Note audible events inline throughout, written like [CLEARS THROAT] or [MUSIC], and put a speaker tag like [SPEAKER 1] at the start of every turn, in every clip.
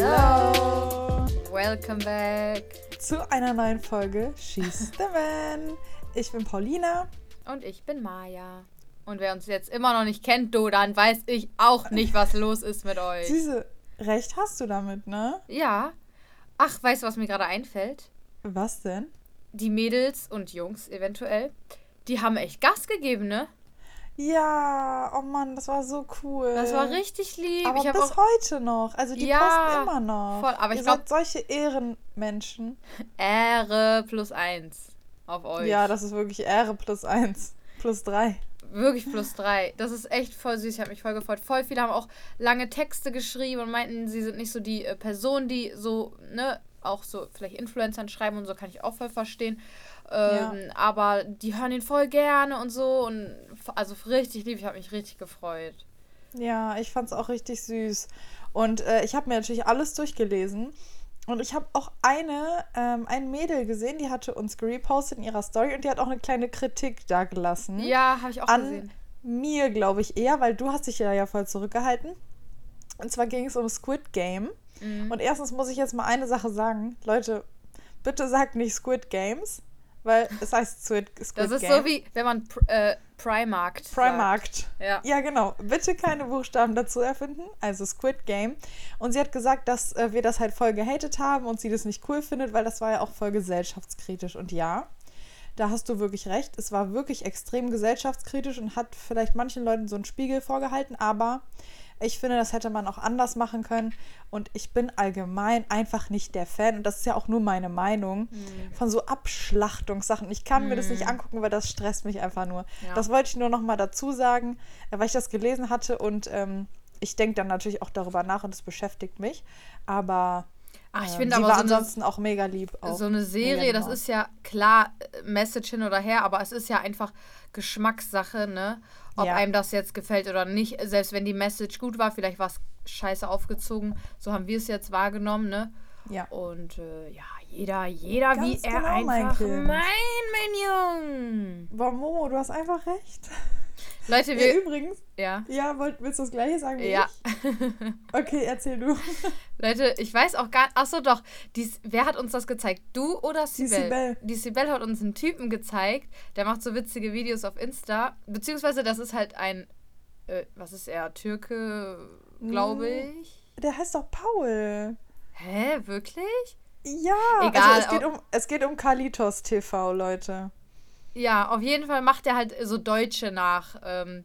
[SPEAKER 1] Hallo.
[SPEAKER 2] Welcome back.
[SPEAKER 1] Zu einer neuen Folge She's the Man. Ich bin Paulina.
[SPEAKER 2] Und ich bin Maja. Und wer uns jetzt immer noch nicht kennt, du, dann weiß ich auch nicht, was los ist mit euch.
[SPEAKER 1] Süße, recht hast du damit, ne?
[SPEAKER 2] Ja. Ach, weißt du, was mir gerade einfällt?
[SPEAKER 1] Was denn?
[SPEAKER 2] Die Mädels und Jungs eventuell, die haben echt Gas gegeben, ne?
[SPEAKER 1] Ja, oh Mann, das war so cool.
[SPEAKER 2] Das war richtig lieb.
[SPEAKER 1] Aber
[SPEAKER 2] ich
[SPEAKER 1] bis heute noch. Also die
[SPEAKER 2] Ja,
[SPEAKER 1] posten immer noch.
[SPEAKER 2] voll, aber ich
[SPEAKER 1] Ihr
[SPEAKER 2] glaub-
[SPEAKER 1] seid solche Ehrenmenschen. [LAUGHS]
[SPEAKER 2] Ehre plus eins auf euch.
[SPEAKER 1] Ja, das ist wirklich Ehre plus eins. Plus drei.
[SPEAKER 2] Wirklich plus drei. Das ist echt voll süß. Ich habe mich voll gefreut. Voll viele haben auch lange Texte geschrieben und meinten, sie sind nicht so die äh, Person, die so, ne, auch so vielleicht Influencern schreiben und so, kann ich auch voll verstehen. Ähm, Aber die hören ihn voll gerne und so. Und also richtig lieb. Ich habe mich richtig gefreut.
[SPEAKER 1] Ja, ich fand's auch richtig süß. Und äh, ich habe mir natürlich alles durchgelesen. Und ich habe auch eine, ähm, ein Mädel gesehen, die hatte uns gerepostet in ihrer Story und die hat auch eine kleine Kritik da gelassen.
[SPEAKER 2] Ja, habe ich auch
[SPEAKER 1] An
[SPEAKER 2] gesehen.
[SPEAKER 1] mir, glaube ich, eher, weil du hast dich ja, ja voll zurückgehalten. Und zwar ging es um Squid Game.
[SPEAKER 2] Mhm.
[SPEAKER 1] Und erstens muss ich jetzt mal eine Sache sagen. Leute, bitte sagt nicht Squid Games, weil es heißt Squid, Squid
[SPEAKER 2] Das ist
[SPEAKER 1] Game.
[SPEAKER 2] so wie, wenn man pr äh, Primarkt.
[SPEAKER 1] Primarkt.
[SPEAKER 2] Ja.
[SPEAKER 1] Ja, genau. Bitte keine Buchstaben dazu erfinden. Also Squid Game. Und sie hat gesagt, dass äh, wir das halt voll gehatet haben und sie das nicht cool findet, weil das war ja auch voll gesellschaftskritisch. Und ja, da hast du wirklich recht. Es war wirklich extrem gesellschaftskritisch und hat vielleicht manchen Leuten so einen Spiegel vorgehalten, aber ich finde, das hätte man auch anders machen können. Und ich bin allgemein einfach nicht der Fan, und das ist ja auch nur meine Meinung,
[SPEAKER 2] Mhm.
[SPEAKER 1] von so Abschlachtungssachen. Ich kann mir das nicht angucken, weil das stresst mich einfach nur.
[SPEAKER 2] Ja.
[SPEAKER 1] Das wollte ich nur noch mal dazu sagen, äh, weil ich das gelesen hatte und ähm, ich denke dann natürlich auch darüber nach und es beschäftigt mich. Aber
[SPEAKER 2] Ach, ich
[SPEAKER 1] ähm,
[SPEAKER 2] finde aber
[SPEAKER 1] war
[SPEAKER 2] so eine,
[SPEAKER 1] ansonsten auch mega lieb. Auch.
[SPEAKER 2] so eine Serie, das
[SPEAKER 1] lieb
[SPEAKER 2] ist ja klar äh, Message hin oder her, aber es ist ja einfach Geschmackssache, ne? Ob
[SPEAKER 1] Ja.
[SPEAKER 2] einem das jetzt gefällt oder nicht. Selbst wenn die Message gut war, vielleicht war es scheiße aufgezogen. So haben wir es jetzt wahrgenommen, ne?
[SPEAKER 1] Ja.
[SPEAKER 2] Und äh, ja, jeder, jeder wie
[SPEAKER 1] Ganz
[SPEAKER 2] er
[SPEAKER 1] genau, mein
[SPEAKER 2] einfach mein, mein Junge.
[SPEAKER 1] Boah, Momo, du hast einfach recht.
[SPEAKER 2] Leute,
[SPEAKER 1] Ja,
[SPEAKER 2] wir.
[SPEAKER 1] übrigens,
[SPEAKER 2] Ja.
[SPEAKER 1] ja, wollt, willst du das gleiche sagen wie
[SPEAKER 2] Ja.
[SPEAKER 1] ich? [LAUGHS] Okay, erzähl du. [LAUGHS]
[SPEAKER 2] Leute, ich weiß auch gar Achso, doch. Dies, wer hat uns das gezeigt? Du oder Sibel?
[SPEAKER 1] Sibel.
[SPEAKER 2] Die Sibel hat uns einen Typen gezeigt, der macht so witzige Videos auf Insta. Beziehungsweise, das ist halt ein. Äh, was ist er? Türke, glaube
[SPEAKER 1] Mm.
[SPEAKER 2] ich.
[SPEAKER 1] Der heißt doch Paul.
[SPEAKER 2] Hä, wirklich?
[SPEAKER 1] Ja,
[SPEAKER 2] Egal,
[SPEAKER 1] also es geht, um, es geht um Kalitos TV, Leute.
[SPEAKER 2] Ja, auf jeden Fall macht er halt so Deutsche nach. Ähm,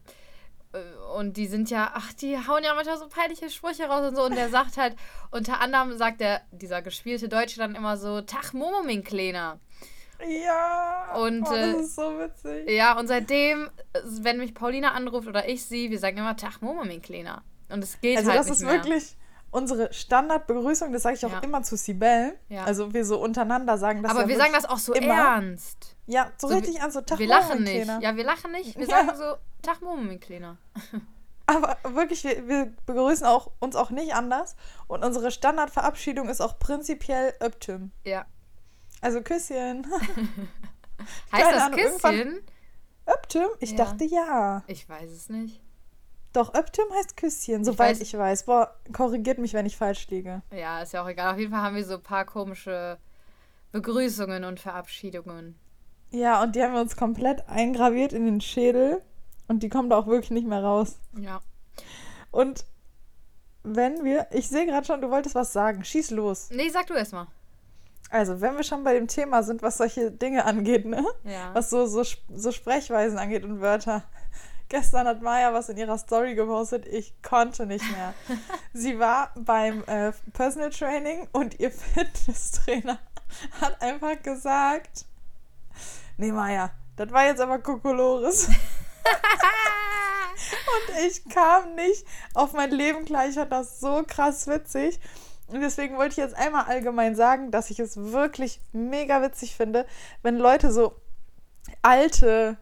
[SPEAKER 2] äh, und die sind ja, ach, die hauen ja manchmal so peinliche Sprüche raus und so. Und der sagt halt, unter anderem sagt der, dieser gespielte Deutsche dann immer so, Tag Momo, mein Kleiner.
[SPEAKER 1] Ja.
[SPEAKER 2] Und,
[SPEAKER 1] oh, das
[SPEAKER 2] äh,
[SPEAKER 1] ist so witzig.
[SPEAKER 2] Ja, und seitdem, äh, wenn mich Paulina anruft oder ich sie, wir sagen immer Tag Momo, mein Kleiner. Und es geht
[SPEAKER 1] Also
[SPEAKER 2] halt
[SPEAKER 1] das
[SPEAKER 2] nicht
[SPEAKER 1] ist
[SPEAKER 2] mehr.
[SPEAKER 1] wirklich unsere Standardbegrüßung, das sage ich auch
[SPEAKER 2] Ja.
[SPEAKER 1] immer zu Sibel.
[SPEAKER 2] Ja.
[SPEAKER 1] Also wir so untereinander sagen das
[SPEAKER 2] Aber
[SPEAKER 1] ja
[SPEAKER 2] wir sagen das auch so
[SPEAKER 1] immer.
[SPEAKER 2] ernst.
[SPEAKER 1] Ja, so,
[SPEAKER 2] So,
[SPEAKER 1] richtig an so Tag
[SPEAKER 2] wir lachen nicht. Ja, wir lachen nicht. Wir [LAUGHS]
[SPEAKER 1] Ja.
[SPEAKER 2] sagen so Tag Momo, mein Kleiner. [LAUGHS]
[SPEAKER 1] Aber wirklich, wir, wir begrüßen auch, uns auch nicht anders. Und unsere Standardverabschiedung ist auch prinzipiell Öptüm.
[SPEAKER 2] Ja.
[SPEAKER 1] Also Küsschen. [LAUGHS]
[SPEAKER 2] Heißt
[SPEAKER 1] Keine
[SPEAKER 2] das
[SPEAKER 1] Ahnung,
[SPEAKER 2] Küsschen?
[SPEAKER 1] Öptüm? Ich
[SPEAKER 2] Ja.
[SPEAKER 1] dachte ja.
[SPEAKER 2] Ich weiß es nicht.
[SPEAKER 1] Doch, Öptüm heißt Küsschen, soweit
[SPEAKER 2] weiß-
[SPEAKER 1] ich weiß. Boah, korrigiert mich, wenn ich falsch liege.
[SPEAKER 2] Ja, ist ja auch egal. Auf jeden Fall haben wir so ein paar komische Begrüßungen und Verabschiedungen.
[SPEAKER 1] Ja, und die haben wir uns komplett eingraviert in den Schädel. Und die kommen da auch wirklich nicht mehr raus.
[SPEAKER 2] Ja.
[SPEAKER 1] Und wenn wir, ich sehe gerade schon, du wolltest was sagen. Schieß los.
[SPEAKER 2] Nee, sag du erst mal.
[SPEAKER 1] Also, wenn wir schon bei dem Thema sind, was solche Dinge angeht, ne?
[SPEAKER 2] Ja.
[SPEAKER 1] Was so, so, so Sprechweisen angeht und Wörter. Gestern hat Maya was in ihrer Story gepostet. Ich konnte nicht mehr. [LAUGHS] Sie war beim äh, Personal Training und ihr [LAUGHS] Fitnesstrainer hat einfach gesagt: Nee, Maya, das war jetzt aber Kokolores. [LAUGHS] Und ich kam nicht auf mein Leben klar. Ich fand das so krass witzig. Und deswegen wollte ich jetzt einmal allgemein sagen, dass ich es wirklich mega witzig finde, wenn Leute so alte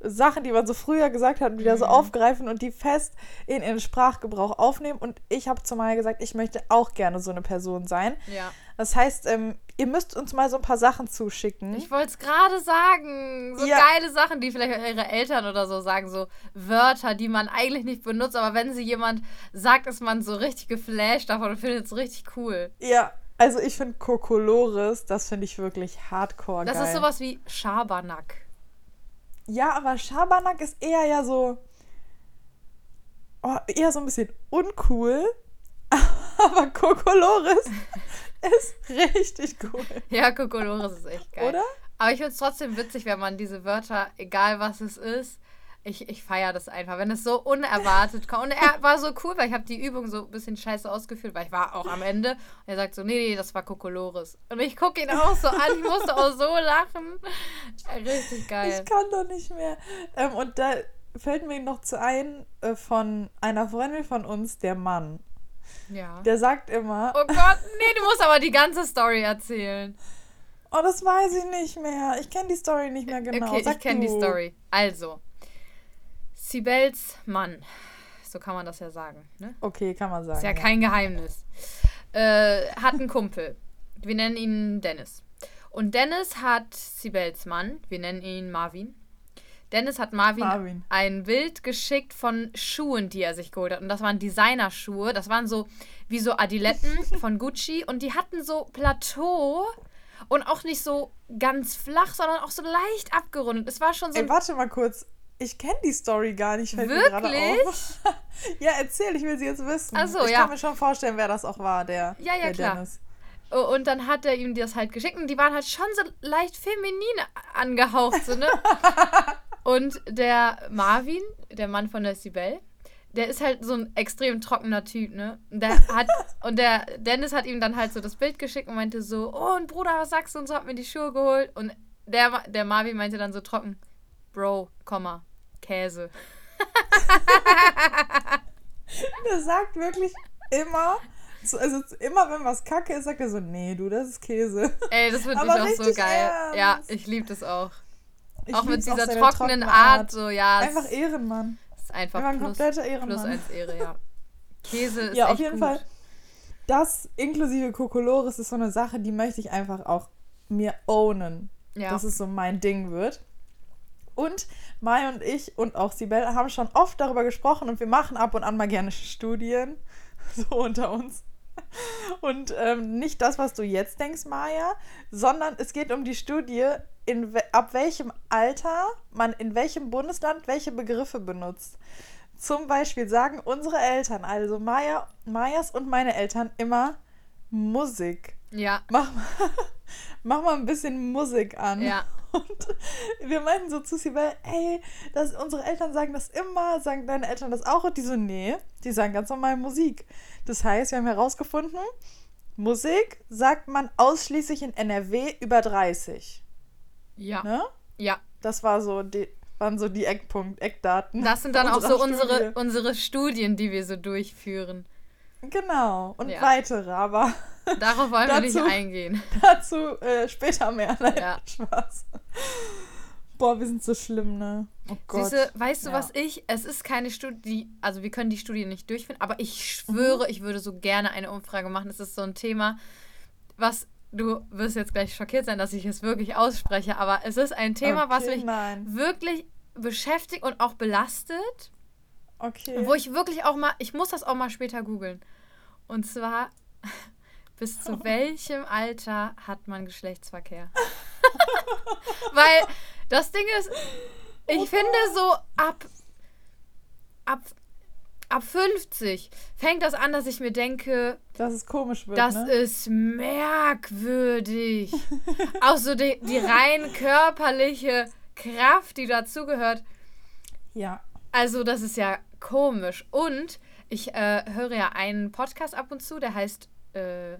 [SPEAKER 1] Sachen, die man so früher gesagt hat, wieder so aufgreifen und die fest in ihren Sprachgebrauch aufnehmen. Und ich habe zu Maya gesagt, ich möchte auch gerne so eine Person sein.
[SPEAKER 2] Ja.
[SPEAKER 1] Das heißt, ähm, ihr müsst uns mal so ein paar Sachen zuschicken.
[SPEAKER 2] Ich wollte es gerade sagen. So
[SPEAKER 1] Ja.
[SPEAKER 2] geile Sachen, die vielleicht ihre Eltern oder so sagen. So Wörter, die man eigentlich nicht benutzt. Aber wenn sie jemand sagt, ist man so richtig geflasht davon und findet es richtig cool.
[SPEAKER 1] Ja, also ich finde Kokolores, das finde ich wirklich hardcore
[SPEAKER 2] Das
[SPEAKER 1] geil.
[SPEAKER 2] ist sowas wie Schabernack.
[SPEAKER 1] Ja, aber Schabernack ist eher ja so. Oh, eher so ein bisschen uncool. [LAUGHS] Aber Kokolores [LAUGHS] ist richtig cool.
[SPEAKER 2] Ja, Kokolores ist echt geil.
[SPEAKER 1] Oder?
[SPEAKER 2] Aber ich finde es trotzdem witzig, wenn man diese Wörter, egal was es ist, ich, ich feiere das einfach, wenn es so unerwartet kommt. Und er war so cool, weil ich habe die Übung so ein bisschen scheiße ausgeführt, weil ich war auch am Ende. Und er sagt so, nee, nee, das war Kokolores. Und ich gucke ihn auch so an, ich musste auch so lachen. Richtig geil.
[SPEAKER 1] Ich kann doch nicht mehr. Ähm, und da fällt mir noch zu ein äh, von einer Freundin von uns, der Mann.
[SPEAKER 2] Ja.
[SPEAKER 1] Der sagt immer,
[SPEAKER 2] Oh Gott, nee, du musst aber die ganze Story erzählen.
[SPEAKER 1] oh, das weiß ich nicht mehr. Ich kenne die Story nicht mehr genau.
[SPEAKER 2] okay,
[SPEAKER 1] Sag
[SPEAKER 2] ich kenne die. Story. Also, Sibels Mann, so kann man das ja sagen, ne?
[SPEAKER 1] Okay, kann man sagen.
[SPEAKER 2] Ist ja kein Geheimnis. Äh, hat einen Kumpel. Wir nennen ihn Dennis. Und Dennis hat Sibels Mann. Wir nennen ihn Marvin. Dennis hat Marvin,
[SPEAKER 1] Marvin.
[SPEAKER 2] ein Bild geschickt von Schuhen, die er sich geholt hat. Und das waren Designerschuhe. Das waren so wie so Adiletten [LAUGHS] von Gucci. Und die hatten so Plateau und auch nicht so ganz flach, sondern auch so leicht abgerundet. Es war schon so
[SPEAKER 1] Ey, warte mal kurz. Ich kenne die Story gar nicht. Fällt mir gerade
[SPEAKER 2] Wirklich?
[SPEAKER 1] auf. [LAUGHS] ja, erzähl, ich will sie jetzt wissen.
[SPEAKER 2] Ach so,
[SPEAKER 1] ich
[SPEAKER 2] ja.
[SPEAKER 1] kann mir schon vorstellen, wer das auch war, der,
[SPEAKER 2] Ja, ja,
[SPEAKER 1] der
[SPEAKER 2] klar.
[SPEAKER 1] Dennis.
[SPEAKER 2] Oh, Und dann hat er ihm das halt geschickt und die waren halt schon so leicht feminin angehaucht, so, ne? [LAUGHS] und der Marvin, der Mann von der Sibel, der ist halt so ein extrem trockener Typ, ne? Und Der hat, und der Dennis hat ihm dann halt so das Bild geschickt und meinte so, oh, und Bruder, was sagst du? Und so hat mir die Schuhe geholt. Und der, der Marvin meinte dann so trocken, Bro, Komma, Käse. [LAUGHS]
[SPEAKER 1] Der sagt wirklich immer, so, also immer wenn was kacke ist, sagt er so, nee, du, das ist Käse.
[SPEAKER 2] Ey, das finde ich auch so geil. Ja,
[SPEAKER 1] ernst.
[SPEAKER 2] ich liebe das auch.
[SPEAKER 1] Ich
[SPEAKER 2] auch mit dieser
[SPEAKER 1] seine
[SPEAKER 2] trockenen
[SPEAKER 1] trockene
[SPEAKER 2] Art, so, ja.
[SPEAKER 1] Einfach Ehrenmann.
[SPEAKER 2] ist einfach
[SPEAKER 1] Einfach ein
[SPEAKER 2] plus,
[SPEAKER 1] kompletter
[SPEAKER 2] plus
[SPEAKER 1] Ehrenmann.
[SPEAKER 2] eins Ehre, ja. Käse [LAUGHS] ist
[SPEAKER 1] Ja, auf jeden
[SPEAKER 2] gut.
[SPEAKER 1] Fall. Das inklusive Kokolores ist so eine Sache, die möchte ich einfach auch mir ownen.
[SPEAKER 2] Ja.
[SPEAKER 1] dass es so mein Ding wird. Und Mai und ich und auch Sibel haben schon oft darüber gesprochen und wir machen ab und an mal gerne Studien, [LAUGHS] so unter uns. Und ähm, nicht das, was du jetzt denkst, Maja, sondern es geht um die Studie, in we ab welchem Alter man in welchem Bundesland welche Begriffe benutzt. Zum Beispiel sagen unsere Eltern, also Maja, Majas und meine Eltern, immer Musik.
[SPEAKER 2] Ja,
[SPEAKER 1] Mach mal, [LAUGHS] mach mal ein bisschen Musik an.
[SPEAKER 2] ja.
[SPEAKER 1] Und wir meinten so zu Sibel, ey, das, unsere Eltern sagen das immer, sagen deine Eltern das auch? Und die so, nee, die sagen ganz normal Musik. Das heißt, wir haben herausgefunden, Musik sagt man ausschließlich in NRW über 30.
[SPEAKER 2] Ja.
[SPEAKER 1] Ne?
[SPEAKER 2] Ja.
[SPEAKER 1] Das war so die, waren so die Eckpunkt, Eckdaten.
[SPEAKER 2] Das sind dann auch so
[SPEAKER 1] unserer
[SPEAKER 2] unsere,
[SPEAKER 1] Studie.
[SPEAKER 2] unsere Studien, die wir so durchführen.
[SPEAKER 1] Genau. Und
[SPEAKER 2] Ja.
[SPEAKER 1] weitere, aber
[SPEAKER 2] Darauf wollen wir nicht
[SPEAKER 1] Dazu-
[SPEAKER 2] eingehen. [LAUGHS]
[SPEAKER 1] dazu äh, später mehr. [LAUGHS] Nein,
[SPEAKER 2] Ja.
[SPEAKER 1] Spaß. Boah, wir sind so schlimm, ne? Oh Gott.
[SPEAKER 2] Siehste, weißt du,
[SPEAKER 1] Ja.
[SPEAKER 2] was ich? Es ist keine Studie, also wir können die Studie nicht durchführen, aber ich schwöre,
[SPEAKER 1] Mhm.
[SPEAKER 2] ich würde so gerne eine Umfrage machen. Es ist so ein Thema, was du wirst jetzt gleich schockiert sein, dass ich es wirklich ausspreche, aber es ist ein Thema, was
[SPEAKER 1] Okay,
[SPEAKER 2] mich
[SPEAKER 1] Nein.
[SPEAKER 2] wirklich beschäftigt und auch belastet.
[SPEAKER 1] Okay.
[SPEAKER 2] Wo ich wirklich auch mal, ich muss das auch mal später googeln. Und zwar, bis zu [LAUGHS] welchem Alter hat man Geschlechtsverkehr? [LAUGHS] Weil das Ding ist, ich
[SPEAKER 1] Oh
[SPEAKER 2] finde so ab, ab, ab 50 fängt das an, dass ich mir denke,
[SPEAKER 1] dass es komisch wird,
[SPEAKER 2] das
[SPEAKER 1] ne?
[SPEAKER 2] ist merkwürdig. [LAUGHS] auch so die, die rein körperliche Kraft, die dazugehört.
[SPEAKER 1] Ja.
[SPEAKER 2] Also, das ist ja komisch. Und ich äh, höre ja einen Podcast ab und zu, der heißt, äh,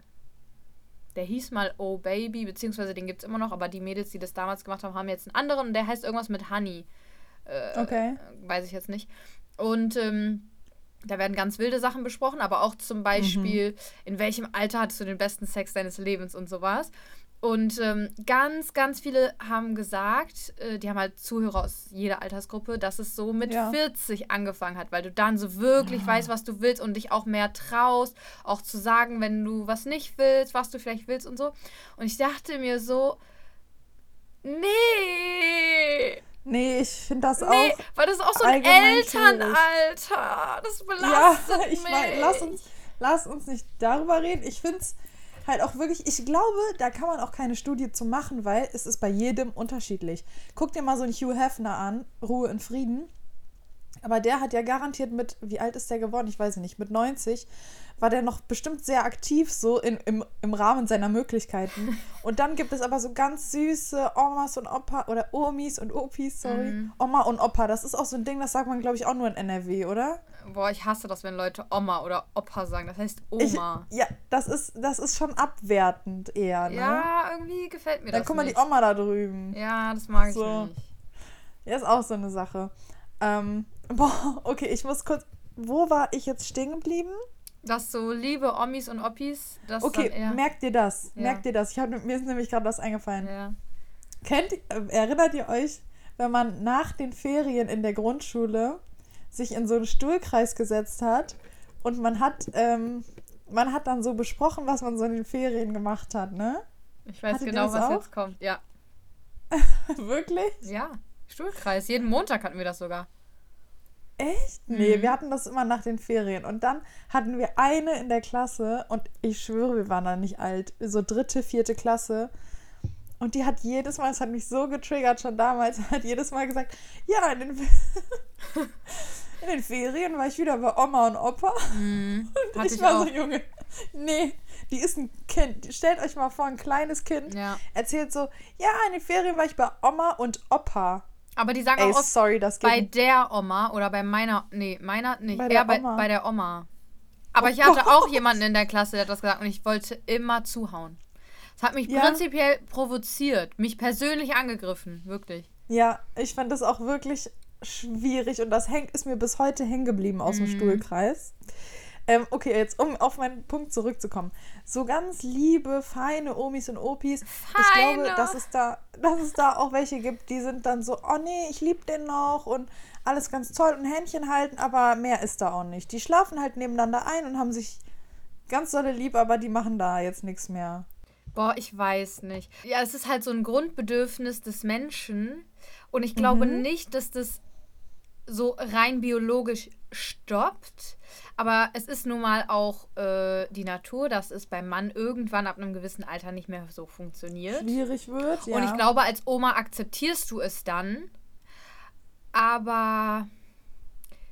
[SPEAKER 2] der hieß mal Oh Baby, beziehungsweise den gibt es immer noch, aber die Mädels, die das damals gemacht haben, haben jetzt einen anderen und der heißt irgendwas mit Honey. Äh,
[SPEAKER 1] Okay.
[SPEAKER 2] Weiß ich jetzt nicht. Und ähm, da werden ganz wilde Sachen besprochen, aber auch zum Beispiel, in welchem Alter hattest du den besten Sex deines Lebens und sowas. Und ähm, ganz, ganz viele haben gesagt, äh, die haben halt Zuhörer aus jeder Altersgruppe, dass es so mit
[SPEAKER 1] Ja.
[SPEAKER 2] 40 angefangen hat, weil du dann so wirklich
[SPEAKER 1] Ja.
[SPEAKER 2] weißt, was du willst und dich auch mehr traust, auch zu sagen, wenn du was nicht willst, was du vielleicht willst und so. Und ich dachte mir so, nee,
[SPEAKER 1] Nee, ich finde das
[SPEAKER 2] nee,
[SPEAKER 1] auch.
[SPEAKER 2] weil das ist auch so ein. Elternalter. Das
[SPEAKER 1] Ja,
[SPEAKER 2] belastet [LAUGHS]
[SPEAKER 1] ich
[SPEAKER 2] mich.
[SPEAKER 1] meine, lass uns, lass uns nicht darüber reden. Ich finde es halt auch wirklich, ich glaube, da kann man auch keine Studie zu machen, weil es ist bei jedem unterschiedlich. Guck dir mal so einen Hugh Hefner an, Ruhe in Frieden. Aber der hat ja garantiert mit, wie alt ist der geworden? Ich weiß nicht, mit 90 war der noch bestimmt sehr aktiv so in, im, im Rahmen seiner Möglichkeiten. [LAUGHS] Und dann gibt es aber so ganz süße Omas und Opa oder Omis und Opis, sorry.
[SPEAKER 2] Mhm.
[SPEAKER 1] Oma und Opa, das ist auch so ein Ding, das sagt man, glaube ich, auch nur in NRW, oder?
[SPEAKER 2] Boah, ich hasse das, wenn Leute Oma oder Opa sagen. Das heißt
[SPEAKER 1] Ich,
[SPEAKER 2] Oma.
[SPEAKER 1] ja, das ist, das ist schon abwertend eher, ne?
[SPEAKER 2] Ja, irgendwie gefällt mir
[SPEAKER 1] Dann
[SPEAKER 2] das
[SPEAKER 1] guck mal die Oma da drüben.
[SPEAKER 2] Ja, das mag
[SPEAKER 1] So.
[SPEAKER 2] ich nicht.
[SPEAKER 1] Ja, ist auch so eine Sache. Ähm, [LAUGHS] boah, okay, ich muss kurz. Wo war ich jetzt stehen geblieben?
[SPEAKER 2] Dass so liebe Omis und Oppis, das
[SPEAKER 1] Okay,
[SPEAKER 2] dann eher...
[SPEAKER 1] merkt ihr das?
[SPEAKER 2] Ja.
[SPEAKER 1] Merkt ihr das? Ich hab, mir ist nämlich gerade was eingefallen.
[SPEAKER 2] Ja.
[SPEAKER 1] Kennt, äh, erinnert ihr euch, wenn man nach den Ferien in der Grundschule sich in so einen Stuhlkreis gesetzt hat und man hat, ähm, man hat dann so besprochen, was man so in den Ferien gemacht hat, ne?
[SPEAKER 2] Ich weiß
[SPEAKER 1] Hattet
[SPEAKER 2] genau, was
[SPEAKER 1] auch?
[SPEAKER 2] jetzt kommt. Ja. [LAUGHS]
[SPEAKER 1] Wirklich?
[SPEAKER 2] Ja. Stuhlkreis. Jeden Montag hatten wir das sogar.
[SPEAKER 1] Echt? Nee,
[SPEAKER 2] Mhm.
[SPEAKER 1] wir hatten das immer nach den Ferien. Und dann hatten wir eine in der Klasse und ich schwöre, wir waren da nicht alt, so dritte, vierte Klasse. Und die hat jedes Mal, es hat mich so getriggert schon damals, [LAUGHS] hat jedes Mal gesagt, ja, in den, [LAUGHS] in den Ferien war ich wieder bei Oma und Opa.
[SPEAKER 2] Mhm. [LAUGHS]
[SPEAKER 1] Und ich
[SPEAKER 2] ich
[SPEAKER 1] war
[SPEAKER 2] auch.
[SPEAKER 1] so, Junge, nee, die ist ein Kind. Stellt euch mal vor, ein kleines Kind
[SPEAKER 2] Ja.
[SPEAKER 1] erzählt so, ja, in den Ferien war ich bei Oma und Opa.
[SPEAKER 2] Aber die sagen
[SPEAKER 1] Ey,
[SPEAKER 2] auch oft
[SPEAKER 1] sorry, das
[SPEAKER 2] bei
[SPEAKER 1] geht
[SPEAKER 2] der Oma oder bei meiner... Nee, meiner nicht.
[SPEAKER 1] Bei
[SPEAKER 2] Bei
[SPEAKER 1] der
[SPEAKER 2] eher bei,
[SPEAKER 1] Oma.
[SPEAKER 2] bei der Oma. Aber
[SPEAKER 1] Oh
[SPEAKER 2] ich hatte
[SPEAKER 1] Gott.
[SPEAKER 2] auch jemanden in der Klasse, der hat das gesagt und ich wollte immer zuhauen. Es hat mich
[SPEAKER 1] Ja.
[SPEAKER 2] prinzipiell provoziert. Mich persönlich angegriffen. Wirklich.
[SPEAKER 1] Ja, ich fand das auch wirklich schwierig und das hängt, ist mir bis heute hängen geblieben aus dem
[SPEAKER 2] Mhm.
[SPEAKER 1] Stuhlkreis. Ähm, okay, jetzt um auf meinen Punkt zurückzukommen. So ganz liebe, feine Omis und Opis. Ich glaube,
[SPEAKER 2] Feine.
[SPEAKER 1] dass es, da, dass es da auch welche gibt, die sind dann so, oh nee, ich liebe den noch und alles ganz toll und Händchen halten, aber mehr ist da auch nicht. Die schlafen halt nebeneinander ein und haben sich ganz dolle lieb, aber die machen da jetzt nichts mehr.
[SPEAKER 2] Boah, ich weiß nicht. Ja, es ist halt so ein Grundbedürfnis des Menschen. Und ich glaube
[SPEAKER 1] Mhm.
[SPEAKER 2] nicht, dass das so rein biologisch stoppt. Aber es ist nun mal auch äh, die Natur, dass es beim Mann irgendwann ab einem gewissen Alter nicht mehr so funktioniert.
[SPEAKER 1] Schwierig wird, ja.
[SPEAKER 2] Und ich glaube, als Oma akzeptierst du es dann. Aber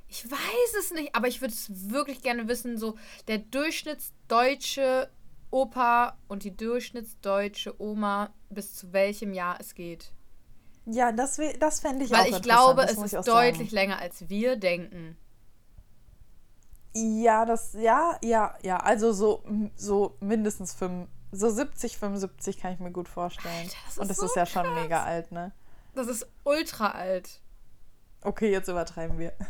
[SPEAKER 2] ich weiß es nicht. Aber ich würde es wirklich gerne wissen, so der durchschnittsdeutsche Opa und die durchschnittsdeutsche Oma, bis zu welchem Jahr es geht.
[SPEAKER 1] Ja, das, das fände ich auch
[SPEAKER 2] Weil ich
[SPEAKER 1] interessant,
[SPEAKER 2] glaube,
[SPEAKER 1] das
[SPEAKER 2] es ist
[SPEAKER 1] ich auch
[SPEAKER 2] deutlich
[SPEAKER 1] sagen.
[SPEAKER 2] länger, als wir denken.
[SPEAKER 1] Ja, das, ja, ja, ja, also so, so mindestens fünf, so 70, 75 kann ich mir gut vorstellen.
[SPEAKER 2] Alter, das
[SPEAKER 1] Und das
[SPEAKER 2] so
[SPEAKER 1] ist ja schon
[SPEAKER 2] krass.
[SPEAKER 1] mega alt, ne?
[SPEAKER 2] Das ist ultra alt.
[SPEAKER 1] Okay, jetzt übertreiben wir. [LAUGHS]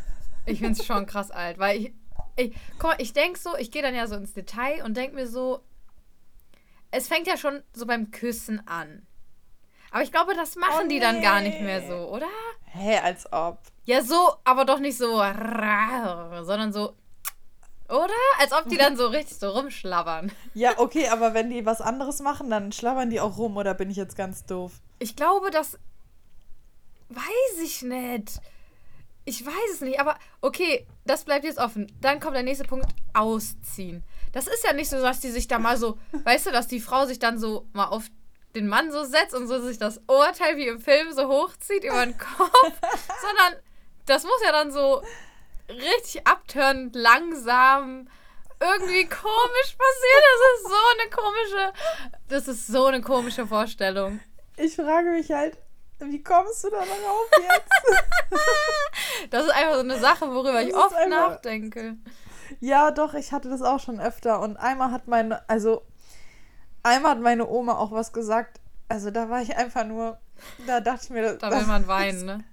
[SPEAKER 2] Ich finde es schon krass alt, weil ich, ich, guck mal, ich denke so, ich gehe dann ja so ins Detail und denke mir so, es fängt ja schon so beim Küssen an. Aber ich glaube, das machen
[SPEAKER 1] Oh,
[SPEAKER 2] die dann gar nicht mehr so, oder?
[SPEAKER 1] Hä, als ob.
[SPEAKER 2] Ja, so, aber doch nicht so, sondern so, oder? Als ob die dann so richtig so rumschlabbern.
[SPEAKER 1] Ja, okay, aber wenn die was anderes machen, dann schlabbern die auch rum, oder bin ich jetzt ganz doof?
[SPEAKER 2] Ich glaube, das weiß ich nicht. Ich weiß es nicht, aber okay, das bleibt jetzt offen. Dann kommt der nächste Punkt, ausziehen. Das ist ja nicht so, dass die sich da mal so, weißt du, dass die Frau sich dann so mal auf den Mann so setzt und so sich das Oberteil wie im Film so hochzieht über den Kopf, [LAUGHS] sondern das muss ja dann so richtig abtörend, langsam, irgendwie komisch passieren. Das ist so eine komische, das ist so eine komische Vorstellung.
[SPEAKER 1] Ich frage mich halt, wie kommst du da darauf jetzt? [LAUGHS]
[SPEAKER 2] Das ist einfach so eine Sache, worüber ich
[SPEAKER 1] Das ist
[SPEAKER 2] oft nachdenke.
[SPEAKER 1] ja, doch, ich hatte das auch schon öfter. Und einmal hat meine, also, einmal hat meine Oma auch was gesagt. Also, da war ich einfach nur, da dachte ich mir,
[SPEAKER 2] Da will man weinen, ne?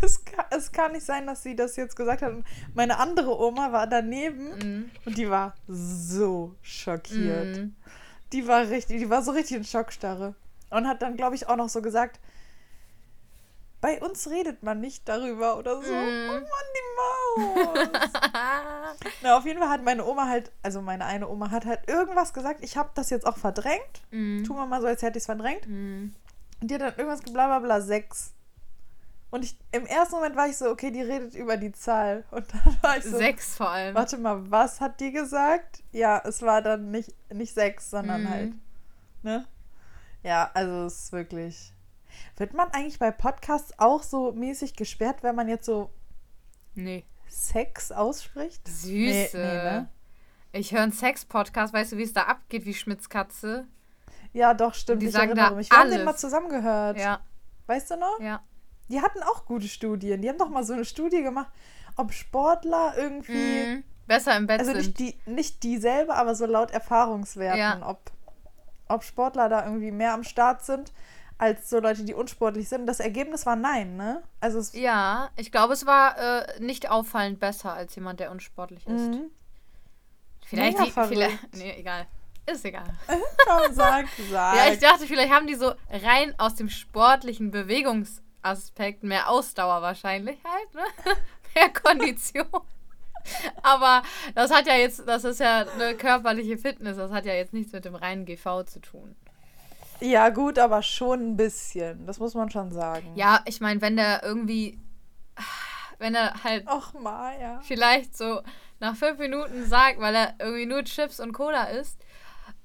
[SPEAKER 1] Es kann, es kann nicht sein, dass sie das jetzt gesagt hat. Und meine andere Oma war daneben
[SPEAKER 2] Mhm.
[SPEAKER 1] und die war so schockiert.
[SPEAKER 2] Mhm.
[SPEAKER 1] Die war richtig, die war so richtig in Schockstarre. Und hat dann, glaube ich, auch noch so gesagt, bei uns redet man nicht darüber oder so.
[SPEAKER 2] Mm.
[SPEAKER 1] Oh Mann, die Maus. [LAUGHS] Na, auf jeden Fall hat meine Oma halt, also meine eine Oma hat halt irgendwas gesagt. Ich habe das jetzt auch verdrängt.
[SPEAKER 2] Mm.
[SPEAKER 1] Tun wir mal so, als hätte ich es verdrängt.
[SPEAKER 2] Mm.
[SPEAKER 1] Und die hat dann irgendwas bla bla bla sechs. Und ich, im ersten Moment war ich so, okay, die redet über die Zahl. Und dann [LAUGHS] war ich so,
[SPEAKER 2] Sechs vor allem.
[SPEAKER 1] warte mal, was hat die gesagt? Ja, es war dann nicht, nicht sechs, sondern
[SPEAKER 2] Mhm.
[SPEAKER 1] halt, ne? Ja, also es ist wirklich. Wird man eigentlich bei Podcasts auch so mäßig gesperrt, wenn man jetzt so
[SPEAKER 2] Nee.
[SPEAKER 1] Sex ausspricht?
[SPEAKER 2] Süße.
[SPEAKER 1] Nee, nee, ne?
[SPEAKER 2] Ich höre einen Sex-Podcast, weißt du, wie es da abgeht, wie Schmitz Katze?
[SPEAKER 1] Ja, doch, stimmt.
[SPEAKER 2] Die
[SPEAKER 1] ich
[SPEAKER 2] sagen
[SPEAKER 1] erinnere
[SPEAKER 2] da
[SPEAKER 1] mich. Wir haben den
[SPEAKER 2] alles.
[SPEAKER 1] mal zusammengehört.
[SPEAKER 2] Ja,
[SPEAKER 1] Weißt du noch?
[SPEAKER 2] ja.
[SPEAKER 1] Die hatten auch gute Studien. Die haben doch mal so eine Studie gemacht, ob Sportler irgendwie.
[SPEAKER 2] Mhm. Besser im Bett
[SPEAKER 1] Also nicht
[SPEAKER 2] sind.
[SPEAKER 1] die, nicht die selber, aber so laut Erfahrungswerten,
[SPEAKER 2] Ja.
[SPEAKER 1] ob, ob Sportler da irgendwie mehr am Start sind als so Leute, die unsportlich sind. Das Ergebnis war nein, ne? Also
[SPEAKER 2] Ja, ich glaube, es war äh, nicht auffallend besser als jemand, der unsportlich ist.
[SPEAKER 1] Mhm.
[SPEAKER 2] Vielleicht, die, vielleicht. Nee, egal. Ist egal. [LAUGHS]
[SPEAKER 1] Komm, sag, [LAUGHS] sag.
[SPEAKER 2] Ja, ich dachte, vielleicht haben die so rein aus dem sportlichen Bewegungsaspekt mehr Ausdauer wahrscheinlich halt, ne? [LAUGHS] mehr Kondition. Aber das hat ja jetzt, das ist ja eine körperliche Fitness, das hat ja jetzt nichts mit dem reinen GV zu tun.
[SPEAKER 1] Ja, gut, aber schon ein bisschen. Das muss man schon sagen.
[SPEAKER 2] Ja, ich meine, wenn der irgendwie, wenn er halt
[SPEAKER 1] Och, Maja.
[SPEAKER 2] vielleicht so nach fünf Minuten sagt, weil er irgendwie nur Chips und Cola isst,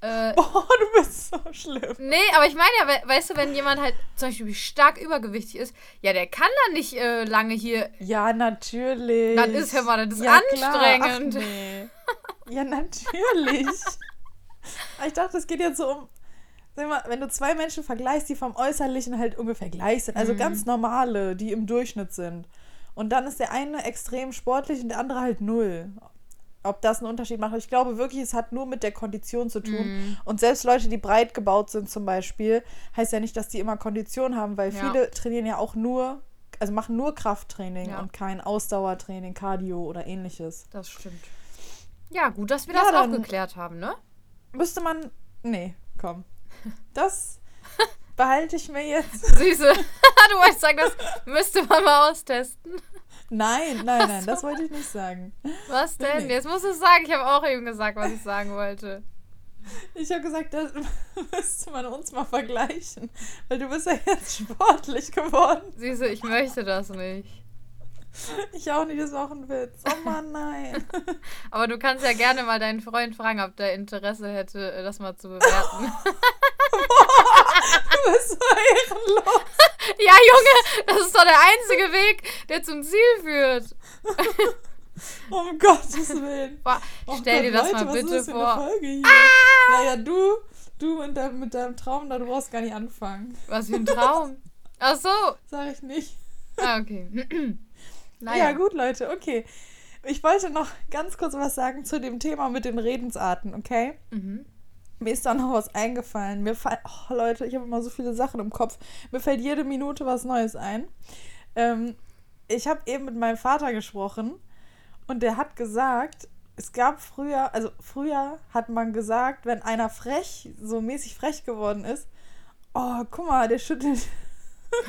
[SPEAKER 2] äh,
[SPEAKER 1] Boah, [LAUGHS] du bist so schlimm.
[SPEAKER 2] Nee, aber ich meine ja, we weißt du, wenn jemand halt zum Beispiel stark übergewichtig ist, ja, der kann dann nicht äh, lange hier.
[SPEAKER 1] Ja, natürlich.
[SPEAKER 2] Das ist ja mal, das ist
[SPEAKER 1] Ja, klar.
[SPEAKER 2] anstrengend.
[SPEAKER 1] Ach, nee. Ja, natürlich. [LAUGHS] Ich dachte, es geht jetzt so um, mal, wenn du zwei Menschen vergleichst, die vom Äußerlichen halt ungefähr gleich sind, also ganz normale, die im Durchschnitt sind. Und dann ist der eine extrem sportlich und der andere halt null. Ob das einen Unterschied macht. Ich glaube wirklich, es hat nur mit der Kondition zu tun. Und selbst Leute, die breit gebaut sind zum Beispiel, heißt ja nicht, dass die immer Kondition haben, weil
[SPEAKER 2] Ja.
[SPEAKER 1] viele trainieren ja auch nur, also machen nur Krafttraining
[SPEAKER 2] Ja.
[SPEAKER 1] und kein Ausdauertraining, Cardio oder ähnliches.
[SPEAKER 2] Das stimmt. Ja, gut, dass wir
[SPEAKER 1] Ja,
[SPEAKER 2] das auch geklärt haben, ne?
[SPEAKER 1] Müsste man. Nee, komm. Das behalte ich mir jetzt. [LAUGHS]
[SPEAKER 2] Süße. [LAUGHS] du wolltest sagen, das müsste man mal austesten.
[SPEAKER 1] Nein, nein, nein, das wollte ich nicht sagen.
[SPEAKER 2] Was denn?
[SPEAKER 1] Nee.
[SPEAKER 2] Jetzt musst du es sagen. Ich habe auch eben gesagt, was ich sagen wollte.
[SPEAKER 1] Ich habe gesagt, das [LAUGHS] müsste man uns mal vergleichen. Weil du bist ja jetzt sportlich geworden.
[SPEAKER 2] Süße, ich möchte das nicht.
[SPEAKER 1] Ich auch nicht, das war auch ein Witz. Oh Mann, nein. [LAUGHS]
[SPEAKER 2] Aber du kannst ja gerne mal deinen Freund fragen, ob der Interesse hätte, äh, das mal zu bewerten. [LAUGHS]
[SPEAKER 1] Du bist so ehrenlos. [LAUGHS]
[SPEAKER 2] Ja, Junge, das ist doch der einzige Weg, der zum Ziel führt.
[SPEAKER 1] Um Gottes Willen.
[SPEAKER 2] Boah,
[SPEAKER 1] Oh
[SPEAKER 2] stell dir
[SPEAKER 1] Gott,
[SPEAKER 2] das
[SPEAKER 1] Leute,
[SPEAKER 2] mal
[SPEAKER 1] was ist
[SPEAKER 2] bitte
[SPEAKER 1] das für eine
[SPEAKER 2] vor.
[SPEAKER 1] Folge hier? Naja, du, du mit deinem, mit deinem Traum, da du brauchst gar nicht anfangen.
[SPEAKER 2] Was für ein Traum. Ach so.
[SPEAKER 1] Sag ich nicht.
[SPEAKER 2] Ah, okay. [CLEARS THROAT] naja.
[SPEAKER 1] Ja, gut, Leute, okay. Ich wollte noch ganz kurz was sagen zu dem Thema mit den Redensarten, okay?
[SPEAKER 2] Mhm.
[SPEAKER 1] Mir ist da noch was eingefallen. Mir fallen, oh Leute, ich habe immer so viele Sachen im Kopf. Mir fällt jede Minute was Neues ein. Ähm, ich habe eben mit meinem Vater gesprochen und der hat gesagt, es gab früher, also früher hat man gesagt, wenn einer frech, so mäßig frech geworden ist, oh, guck mal, der schüttelt. [LAUGHS]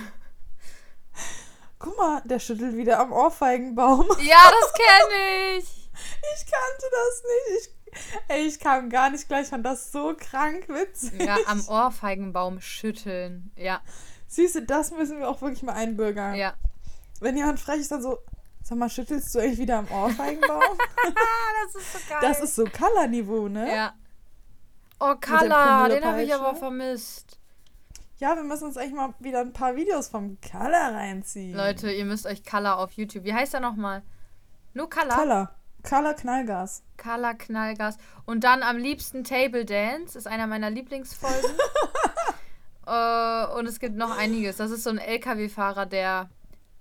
[SPEAKER 1] guck mal, der schüttelt wieder am Ohrfeigenbaum. [LAUGHS]
[SPEAKER 2] Ja, das kenne ich.
[SPEAKER 1] Ich kannte das nicht. Ich, ey, ich kam gar nicht gleich, fand das so krank witzig.
[SPEAKER 2] Ja, am Ohrfeigenbaum schütteln. Ja,
[SPEAKER 1] Süße, das müssen wir auch wirklich mal einbürgern.
[SPEAKER 2] ja.
[SPEAKER 1] Wenn jemand frech ist, dann so, sag mal, schüttelst du eigentlich wieder am Ohrfeigenbaum? [LAUGHS]
[SPEAKER 2] Das ist so geil.
[SPEAKER 1] das ist so Color-Niveau, ne?
[SPEAKER 2] Ja. Oh, Kala, den habe ich aber vermisst.
[SPEAKER 1] Ja, wir müssen uns eigentlich mal wieder ein paar Videos vom Color reinziehen.
[SPEAKER 2] Leute, ihr müsst euch Kala auf YouTube. Wie heißt er nochmal? Nur Kala?
[SPEAKER 1] Color. Color Knallgas.
[SPEAKER 2] Kala Knallgas. Und dann am liebsten Table Dance. Ist einer meiner Lieblingsfolgen. [LAUGHS] äh, und es gibt noch einiges. Das ist so ein LKW-Fahrer, der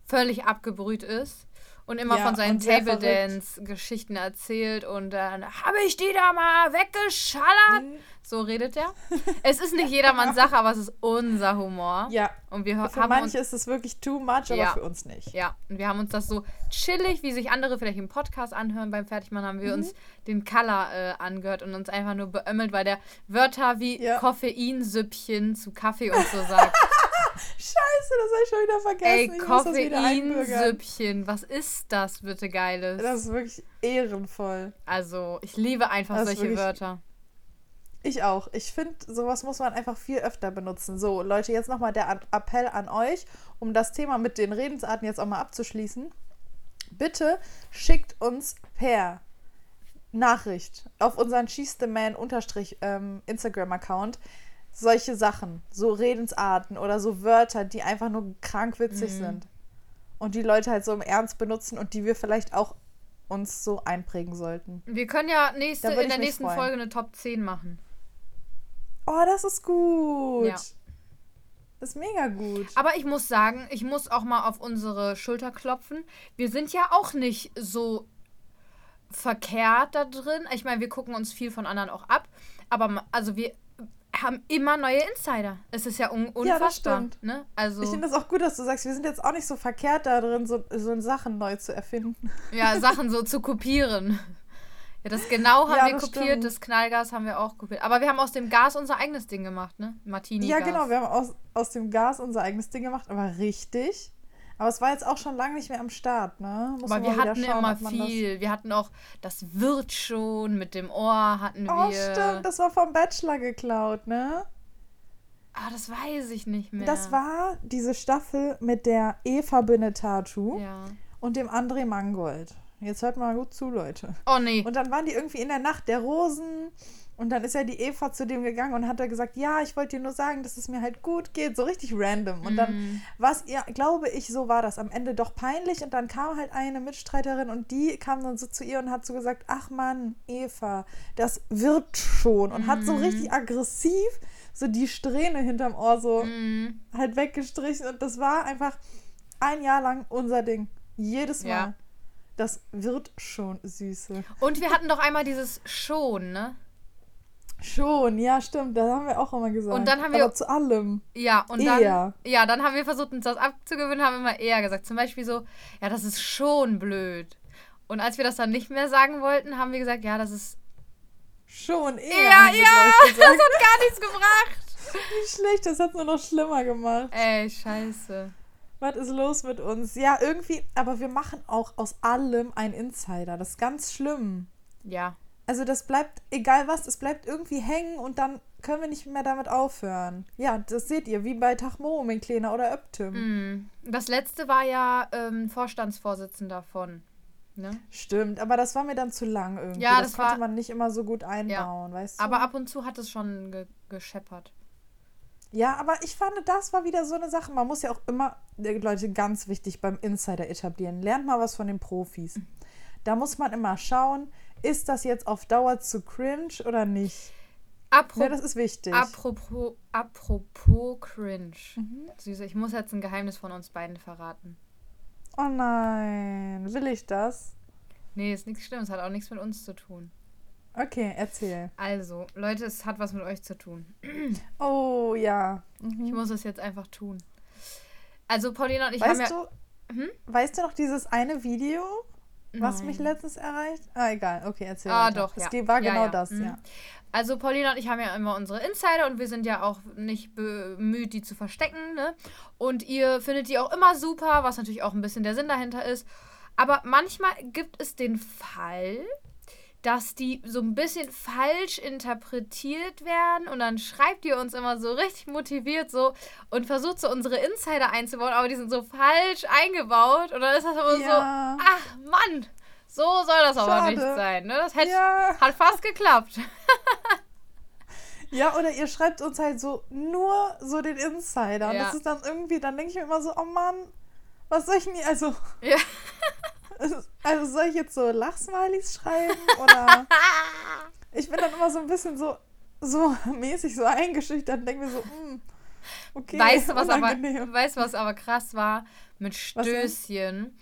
[SPEAKER 2] völlig abgebrüht ist. Und immer
[SPEAKER 1] Ja,
[SPEAKER 2] von seinen Table Dance Geschichten erzählt und dann habe ich die da mal weggeschallert.
[SPEAKER 1] Mhm.
[SPEAKER 2] So redet er. [LAUGHS] es ist nicht jedermanns Sache, aber es ist unser Humor.
[SPEAKER 1] Ja,
[SPEAKER 2] Und wir ha-
[SPEAKER 1] für
[SPEAKER 2] haben uns
[SPEAKER 1] manche ist es wirklich too much, aber
[SPEAKER 2] Ja.
[SPEAKER 1] für uns nicht.
[SPEAKER 2] Ja, und wir haben uns das so chillig, wie sich andere vielleicht im Podcast anhören beim Fertigmachen, haben wir
[SPEAKER 1] Mhm.
[SPEAKER 2] uns den Color äh, angehört und uns einfach nur beömmelt, weil der Wörter wie
[SPEAKER 1] Ja.
[SPEAKER 2] Koffeinsüppchen zu Kaffee und so sagt. [LAUGHS]
[SPEAKER 1] Scheiße, das habe ich schon wieder vergessen.
[SPEAKER 2] Ey. Koffeinsüppchen, was ist das bitte Geiles?
[SPEAKER 1] Das ist wirklich ehrenvoll.
[SPEAKER 2] also, ich liebe einfach
[SPEAKER 1] Das
[SPEAKER 2] solche Wörter.
[SPEAKER 1] Ich auch. Ich finde, sowas muss man einfach viel öfter benutzen. So, Leute, jetzt nochmal der Appell an euch, um das Thema mit den Redensarten jetzt auch mal abzuschließen. Bitte schickt uns per Nachricht auf unseren She's the Man unterstrich Instagram-Account solche Sachen, so Redensarten oder so Wörter, die einfach nur krank witzig
[SPEAKER 2] Mhm.
[SPEAKER 1] sind. Und die Leute halt so im Ernst benutzen und die wir vielleicht auch uns so einprägen sollten.
[SPEAKER 2] Wir können ja nächste, in der nächsten
[SPEAKER 1] freuen.
[SPEAKER 2] Folge eine Top 10 machen.
[SPEAKER 1] Oh, das ist gut.
[SPEAKER 2] Ja.
[SPEAKER 1] Das ist mega gut.
[SPEAKER 2] Aber ich muss sagen, ich muss auch mal auf unsere Schulter klopfen. Wir sind ja auch nicht so verkehrt da drin. Ich meine, wir gucken uns viel von anderen auch ab. Aber also wir haben immer neue Insider. Es ist ja un
[SPEAKER 1] Ja, das
[SPEAKER 2] unfassbar.
[SPEAKER 1] stimmt.
[SPEAKER 2] ne? Also,
[SPEAKER 1] Ich finde das auch gut, dass du sagst, wir sind jetzt auch nicht so verkehrt da drin, so, so Sachen neu zu erfinden.
[SPEAKER 2] ja, [LAUGHS] Sachen so zu kopieren. Ja, das genau haben
[SPEAKER 1] Ja,
[SPEAKER 2] wir kopiert,
[SPEAKER 1] stimmt.
[SPEAKER 2] das Knallgas haben wir auch kopiert. Aber wir haben aus dem Gas unser eigenes Ding gemacht, ne? Martini.
[SPEAKER 1] Ja, genau, wir haben aus, aus dem Gas unser eigenes Ding gemacht, aber richtig. Aber es war jetzt auch schon lange nicht mehr am Start, ne? Muss
[SPEAKER 2] Aber wir hatten
[SPEAKER 1] schauen,
[SPEAKER 2] immer viel. Wir hatten auch das wird schon mit dem Ohr hatten
[SPEAKER 1] Oh,
[SPEAKER 2] wir.
[SPEAKER 1] stimmt, das war vom Bachelor geklaut, ne?
[SPEAKER 2] Ah, das weiß ich nicht mehr.
[SPEAKER 1] Das war diese Staffel mit der Eva Benetatu
[SPEAKER 2] Ja.
[SPEAKER 1] und dem André Mangold. Jetzt hört mal gut zu, Leute.
[SPEAKER 2] Oh nee.
[SPEAKER 1] Und dann waren die irgendwie in der Nacht der Rosen. Und dann ist ja die Eva zu dem gegangen und hat da gesagt, ja, ich wollte dir nur sagen, dass es mir halt gut geht. So richtig random. Und dann
[SPEAKER 2] Mm.
[SPEAKER 1] war es ihr, glaube ich, so war das am Ende doch peinlich. Und dann kam halt eine Mitstreiterin und die kam dann so zu ihr und hat so gesagt, ach Mann, Eva, das wird schon. Und hat so
[SPEAKER 2] Mhm.
[SPEAKER 1] richtig aggressiv so die Strähne hinterm Ohr so
[SPEAKER 2] Mm.
[SPEAKER 1] halt weggestrichen. Und das war einfach ein Jahr lang unser Ding. Jedes Mal.
[SPEAKER 2] Ja.
[SPEAKER 1] Das wird schon, Süße.
[SPEAKER 2] Und wir hatten doch einmal dieses schon, ne?
[SPEAKER 1] Schon, ja, stimmt. Das haben wir auch immer gesagt.
[SPEAKER 2] Und dann haben wir-
[SPEAKER 1] Aber zu allem.
[SPEAKER 2] Ja, und dann.
[SPEAKER 1] Eher.
[SPEAKER 2] Ja, dann haben wir versucht, uns das abzugewöhnen, haben immer eher gesagt. Zum Beispiel so, ja, das ist schon blöd. Und als wir das dann nicht mehr sagen wollten, haben wir gesagt, ja, das ist.
[SPEAKER 1] Schon, eher.
[SPEAKER 2] Ja,
[SPEAKER 1] wir,
[SPEAKER 2] ja, das hat gar nichts gebracht. [LAUGHS]
[SPEAKER 1] Nicht schlecht, das hat nur noch schlimmer gemacht.
[SPEAKER 2] Ey, scheiße.
[SPEAKER 1] Was ist los mit uns? Ja, irgendwie, aber wir machen auch aus allem einen Insider. Das ist ganz schlimm.
[SPEAKER 2] Ja.
[SPEAKER 1] Also das bleibt, egal was, es bleibt irgendwie hängen und dann können wir nicht mehr damit aufhören. Ja, das seht ihr, wie bei Tachmo, Kleiner oder Öptim.
[SPEAKER 2] Mm. Das letzte war ja ähm, Vorstandsvorsitzender von. Ne?
[SPEAKER 1] Stimmt, aber das war mir dann zu lang irgendwie.
[SPEAKER 2] Ja,
[SPEAKER 1] das,
[SPEAKER 2] das
[SPEAKER 1] konnte
[SPEAKER 2] war-
[SPEAKER 1] man nicht immer so gut einbauen, weißt du?
[SPEAKER 2] Aber ab und zu hat es schon ge gescheppert.
[SPEAKER 1] Ja, aber ich fand, das war wieder so eine Sache. Man muss ja auch immer, Leute, ganz wichtig beim Insider etablieren. Lernt mal was von den Profis. Da muss man immer schauen, ist das jetzt auf Dauer zu cringe oder nicht? Ja,
[SPEAKER 2] Apropos,
[SPEAKER 1] das ist wichtig.
[SPEAKER 2] apropos, apropos cringe.
[SPEAKER 1] Mhm.
[SPEAKER 2] Süße, ich muss jetzt ein Geheimnis von uns beiden verraten.
[SPEAKER 1] Oh nein, will ich das?
[SPEAKER 2] Nee, ist nichts Schlimmes, hat auch nichts mit uns zu tun.
[SPEAKER 1] Okay, erzähl.
[SPEAKER 2] Also, Leute, es hat was mit euch zu tun. [CLEARS THROAT]
[SPEAKER 1] Oh ja.
[SPEAKER 2] Ich
[SPEAKER 1] Mhm.
[SPEAKER 2] muss es jetzt einfach tun. Also, Paulina und ich haben
[SPEAKER 1] Weißt
[SPEAKER 2] ja.
[SPEAKER 1] du,
[SPEAKER 2] Hm?
[SPEAKER 1] weißt du noch dieses eine Video, was
[SPEAKER 2] Nein.
[SPEAKER 1] mich letztens erreicht? Ah, egal. Okay, erzähl
[SPEAKER 2] Ah,
[SPEAKER 1] weiter.
[SPEAKER 2] doch,
[SPEAKER 1] Es
[SPEAKER 2] ja.
[SPEAKER 1] war
[SPEAKER 2] Ja,
[SPEAKER 1] genau
[SPEAKER 2] ja.
[SPEAKER 1] das,
[SPEAKER 2] Mhm.
[SPEAKER 1] ja.
[SPEAKER 2] Also Paulina und ich haben ja immer unsere Insider und wir sind ja auch nicht bemüht, die zu verstecken. Ne? Und ihr findet die auch immer super, was natürlich auch ein bisschen der Sinn dahinter ist. Aber manchmal gibt es den Fall, dass die so ein bisschen falsch interpretiert werden und dann schreibt ihr uns immer so richtig motiviert so und versucht so unsere Insider einzubauen, aber die sind so falsch eingebaut und dann ist das immer so,
[SPEAKER 1] Ja.
[SPEAKER 2] ach Mann, so soll das aber
[SPEAKER 1] Schade.
[SPEAKER 2] nicht sein. Ne? Das hätte,
[SPEAKER 1] Ja.
[SPEAKER 2] hat fast geklappt.
[SPEAKER 1] Ja, oder ihr schreibt uns halt so nur so den Insider. Und
[SPEAKER 2] Ja.
[SPEAKER 1] das ist dann irgendwie, dann denke ich mir immer so, oh Mann, was soll ich denn also,
[SPEAKER 2] Ja.
[SPEAKER 1] Also soll ich jetzt so Lachsmilies schreiben? [LAUGHS] Oder ich bin dann immer so ein bisschen so, so mäßig so eingeschüchtert und denke mir so, hm, okay,
[SPEAKER 2] weißt, du, was aber,
[SPEAKER 1] unangenehm.
[SPEAKER 2] weißt du, was aber krass war? Mit? Stößchen.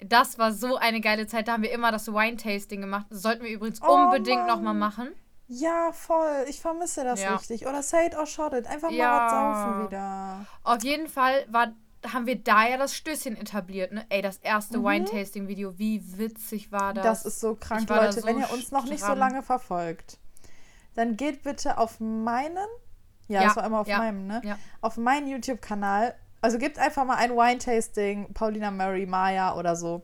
[SPEAKER 2] Das war so eine geile Zeit. Da haben wir immer das Wine-Tasting gemacht. Das sollten wir übrigens
[SPEAKER 1] Oh,
[SPEAKER 2] unbedingt nochmal machen.
[SPEAKER 1] Ja, voll. Ich vermisse das
[SPEAKER 2] Ja.
[SPEAKER 1] richtig. Oder say it or shot it. Einfach
[SPEAKER 2] Ja.
[SPEAKER 1] mal was saufen wieder.
[SPEAKER 2] Auf jeden Fall war, haben wir da ja das Stößchen etabliert. Ne? Ey, das erste Wine-Tasting-Video. Wie witzig war das?
[SPEAKER 1] Mhm. Das ist so krank, Leute.
[SPEAKER 2] so
[SPEAKER 1] wenn ihr uns noch nicht so lange verfolgt, dann geht bitte auf meinen, ja,
[SPEAKER 2] Ja,
[SPEAKER 1] das war immer auf
[SPEAKER 2] ja,
[SPEAKER 1] meinem, ne?
[SPEAKER 2] ja.
[SPEAKER 1] Auf meinen YouTube-Kanal. Also gebt einfach mal ein Wine-Tasting, Paulina Murray, Maya oder so.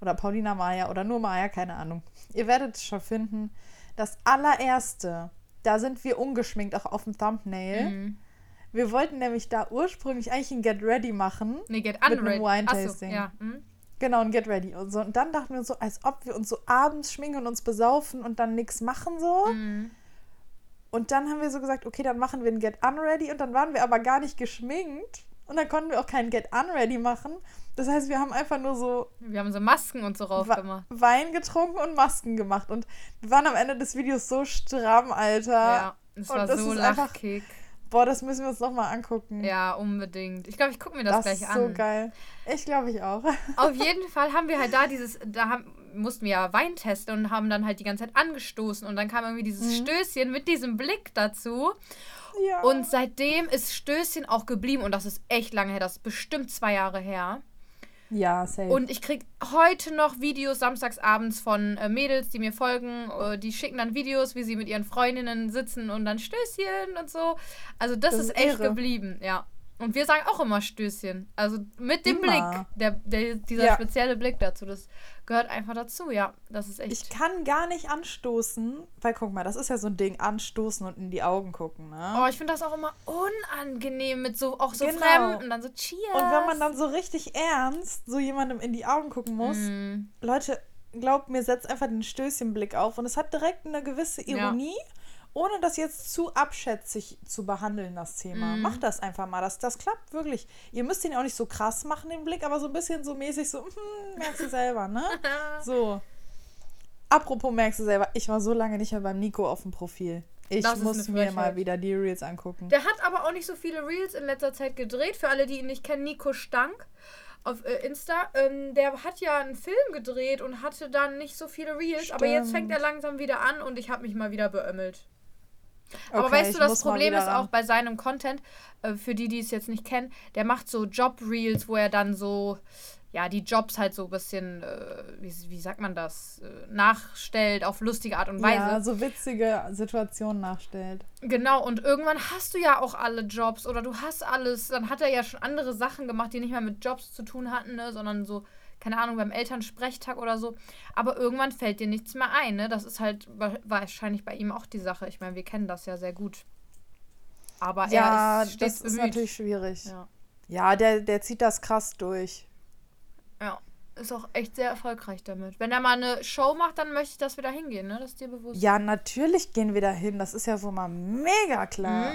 [SPEAKER 1] Oder Paulina Maya oder nur Maya, keine Ahnung. Ihr werdet es schon finden. Das allererste, da sind wir ungeschminkt, auch auf dem Thumbnail.
[SPEAKER 2] Mhm.
[SPEAKER 1] Wir wollten nämlich da ursprünglich eigentlich ein Get Ready machen.
[SPEAKER 2] Nee, Get
[SPEAKER 1] einem
[SPEAKER 2] Unready.
[SPEAKER 1] Wine-Tasting.
[SPEAKER 2] Achso, ja. hm?
[SPEAKER 1] Genau, ein Get Ready und so. Und dann dachten wir uns so, als ob wir uns so abends schminken und uns besaufen und dann nichts machen so.
[SPEAKER 2] Mhm.
[SPEAKER 1] Und dann haben wir so gesagt, okay, dann machen wir ein Get Unready und dann waren wir aber gar nicht geschminkt. Und dann konnten wir auch kein Get Unready machen. Das heißt, wir haben einfach nur so
[SPEAKER 2] Wir haben so Masken und so rauf gemacht.
[SPEAKER 1] Wein getrunken und Masken gemacht. Und wir waren am Ende des Videos so stramm, Alter.
[SPEAKER 2] Ja, es
[SPEAKER 1] Und
[SPEAKER 2] war
[SPEAKER 1] das
[SPEAKER 2] so
[SPEAKER 1] einfach-
[SPEAKER 2] lachkick.
[SPEAKER 1] Boah, das müssen wir uns nochmal angucken.
[SPEAKER 2] Ja, unbedingt. Ich glaube, ich gucke mir das,
[SPEAKER 1] das
[SPEAKER 2] gleich
[SPEAKER 1] ist
[SPEAKER 2] an.
[SPEAKER 1] so geil. Ich glaube, ich auch. [LAUGHS]
[SPEAKER 2] Auf jeden Fall haben wir halt da dieses, da haben, mussten wir ja Wein testen und haben dann halt die ganze Zeit angestoßen und dann kam irgendwie dieses
[SPEAKER 1] Mhm.
[SPEAKER 2] Stößchen mit diesem Blick dazu.
[SPEAKER 1] Ja.
[SPEAKER 2] Und seitdem ist Stößchen auch geblieben und das ist echt lange her, das ist bestimmt zwei Jahre her.
[SPEAKER 1] Ja, safe.
[SPEAKER 2] Und ich krieg heute noch Videos samstags abends von äh, Mädels, die mir folgen. Äh, die schicken dann Videos, wie sie mit ihren Freundinnen sitzen und dann Stößchen und so. Also das,
[SPEAKER 1] Das
[SPEAKER 2] ist
[SPEAKER 1] ist
[SPEAKER 2] echt geblieben, ja. Und wir sagen auch immer Stößchen. Also mit dem
[SPEAKER 1] Immer.
[SPEAKER 2] Blick. Der, der, dieser
[SPEAKER 1] Ja.
[SPEAKER 2] spezielle Blick dazu. Das gehört einfach dazu, ja. Das ist echt.
[SPEAKER 1] Ich kann gar nicht anstoßen, weil guck mal, das ist ja so ein Ding, anstoßen und in die Augen gucken, ne?
[SPEAKER 2] Oh, ich finde das auch immer unangenehm mit so auch so
[SPEAKER 1] Genau.
[SPEAKER 2] fremd und dann so Cheers.
[SPEAKER 1] und wenn man dann so richtig ernst so jemandem in die Augen gucken muss,
[SPEAKER 2] Mm,
[SPEAKER 1] Leute, glaubt mir, setzt einfach den Stößchenblick auf und es hat direkt eine gewisse
[SPEAKER 2] Ja.
[SPEAKER 1] Ohne das jetzt zu abschätzig zu behandeln, das Thema.
[SPEAKER 2] Mhm.
[SPEAKER 1] Macht das einfach mal, das, das klappt wirklich. Ihr müsst ihn auch nicht so krass machen, den Blick, aber so ein bisschen so mäßig so, hm, merkst du selber, ne? [LAUGHS] so. Apropos merkst du selber, ich war so lange nicht mehr beim Nico auf dem Profil. Ich
[SPEAKER 2] Das
[SPEAKER 1] muss mir mal wieder die Reels angucken.
[SPEAKER 2] Der hat aber auch nicht so viele Reels in letzter Zeit gedreht. Für alle, die ihn nicht kennen, Nico Stank auf äh, Insta. Ähm, der hat ja einen Film gedreht und hatte dann nicht so viele Reels. Aber jetzt
[SPEAKER 1] Stimmt.
[SPEAKER 2] fängt er langsam wieder an und ich habe mich mal wieder beömmelt. Aber
[SPEAKER 1] Okay,
[SPEAKER 2] weißt du, das Problem ist auch bei seinem Content, äh, für die, die es jetzt nicht kennen, der macht so Job-Reels, wo er dann so, ja, die Jobs halt so ein bisschen, äh, wie, wie sagt man das, äh, nachstellt auf lustige Art und Weise.
[SPEAKER 1] Ja, so witzige Situationen nachstellt.
[SPEAKER 2] Genau, und irgendwann hast du ja auch alle Jobs oder du hast alles. Dann hat er ja schon andere Sachen gemacht, die nicht mehr mit Jobs zu tun hatten, ne, sondern so, keine Ahnung, beim Elternsprechtag oder so. Aber irgendwann fällt dir nichts mehr ein, ne? Das ist halt wa- wahrscheinlich bei ihm auch die Sache. Ich meine, wir kennen das ja sehr gut. Aber
[SPEAKER 1] Ja,
[SPEAKER 2] er ist
[SPEAKER 1] das ist
[SPEAKER 2] bemüht.
[SPEAKER 1] natürlich schwierig.
[SPEAKER 2] Ja.
[SPEAKER 1] Ja, der, der zieht das krass durch.
[SPEAKER 2] ja, ist auch echt sehr erfolgreich damit. Wenn er mal eine Show macht, dann möchte ich, dass wir da hingehen, ne? Das ist dir bewusst.
[SPEAKER 1] Ja, natürlich gehen wir da hin. Das ist ja wohl mal mega klar.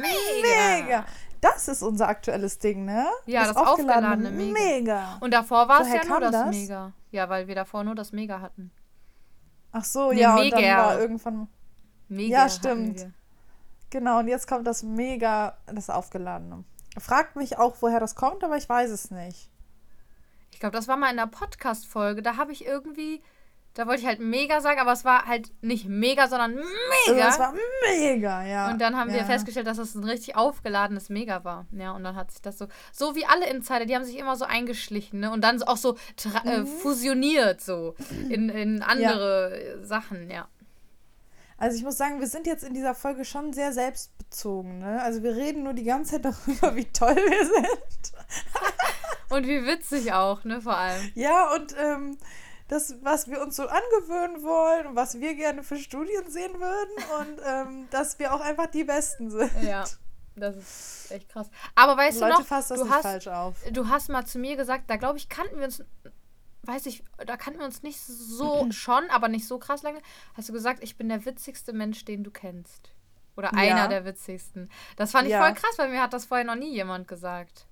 [SPEAKER 2] Mega.
[SPEAKER 1] Mega. Das ist unser aktuelles Ding, ne?
[SPEAKER 2] Ja, das aufgeladene Mega.
[SPEAKER 1] Mega.
[SPEAKER 2] Und davor war es ja nur das,
[SPEAKER 1] das?
[SPEAKER 2] Mega. Ja, weil wir davor nur das Mega hatten.
[SPEAKER 1] Ach so,
[SPEAKER 2] Nee,
[SPEAKER 1] ja, und dann
[SPEAKER 2] Mega.
[SPEAKER 1] war irgendwann.
[SPEAKER 2] Mega.
[SPEAKER 1] Ja, stimmt. Genau, und jetzt kommt das Mega, das Aufgeladene. Fragt mich auch, woher das kommt, aber ich weiß es nicht.
[SPEAKER 2] Ich glaube, das war mal in der Podcast-Folge. Da habe ich irgendwie, da wollte ich halt mega sagen, aber es war halt nicht mega, sondern
[SPEAKER 1] Also,
[SPEAKER 2] mega.
[SPEAKER 1] das war mega, ja.
[SPEAKER 2] und dann haben wir
[SPEAKER 1] ja.
[SPEAKER 2] festgestellt, dass das ein richtig aufgeladenes Mega war. Ja, und dann hat sich das so, so wie alle Insider, die haben sich immer so eingeschlichen, ne? Und dann auch so äh,
[SPEAKER 1] Mhm.
[SPEAKER 2] fusioniert so in, in andere äh, Sachen, ja.
[SPEAKER 1] Also ich muss sagen, wir sind jetzt in dieser Folge schon sehr selbstbezogen. Ne? Also wir reden nur die ganze Zeit darüber, wie toll wir sind. [LAUGHS]
[SPEAKER 2] Und wie witzig auch, ne, vor allem.
[SPEAKER 1] Ja, und ähm, das, was wir uns so angewöhnen wollen und was wir gerne für Studien sehen würden und [LAUGHS] ähm, dass wir auch einfach die Besten sind.
[SPEAKER 2] Ja, das ist echt krass. Aber weißt
[SPEAKER 1] Leute,
[SPEAKER 2] du noch,
[SPEAKER 1] fasst das
[SPEAKER 2] du hast,
[SPEAKER 1] falsch auf.
[SPEAKER 2] du hast mal zu mir gesagt, da glaube ich, kannten wir uns, weiß ich, da kannten wir uns nicht so [CLEARS THROAT] schon, aber nicht so krass lange. Hast du gesagt, ich bin der witzigste Mensch, den du kennst. Oder
[SPEAKER 1] Ja.
[SPEAKER 2] einer der witzigsten. Das fand ich
[SPEAKER 1] Ja.
[SPEAKER 2] voll krass, weil mir hat das vorher noch nie jemand gesagt.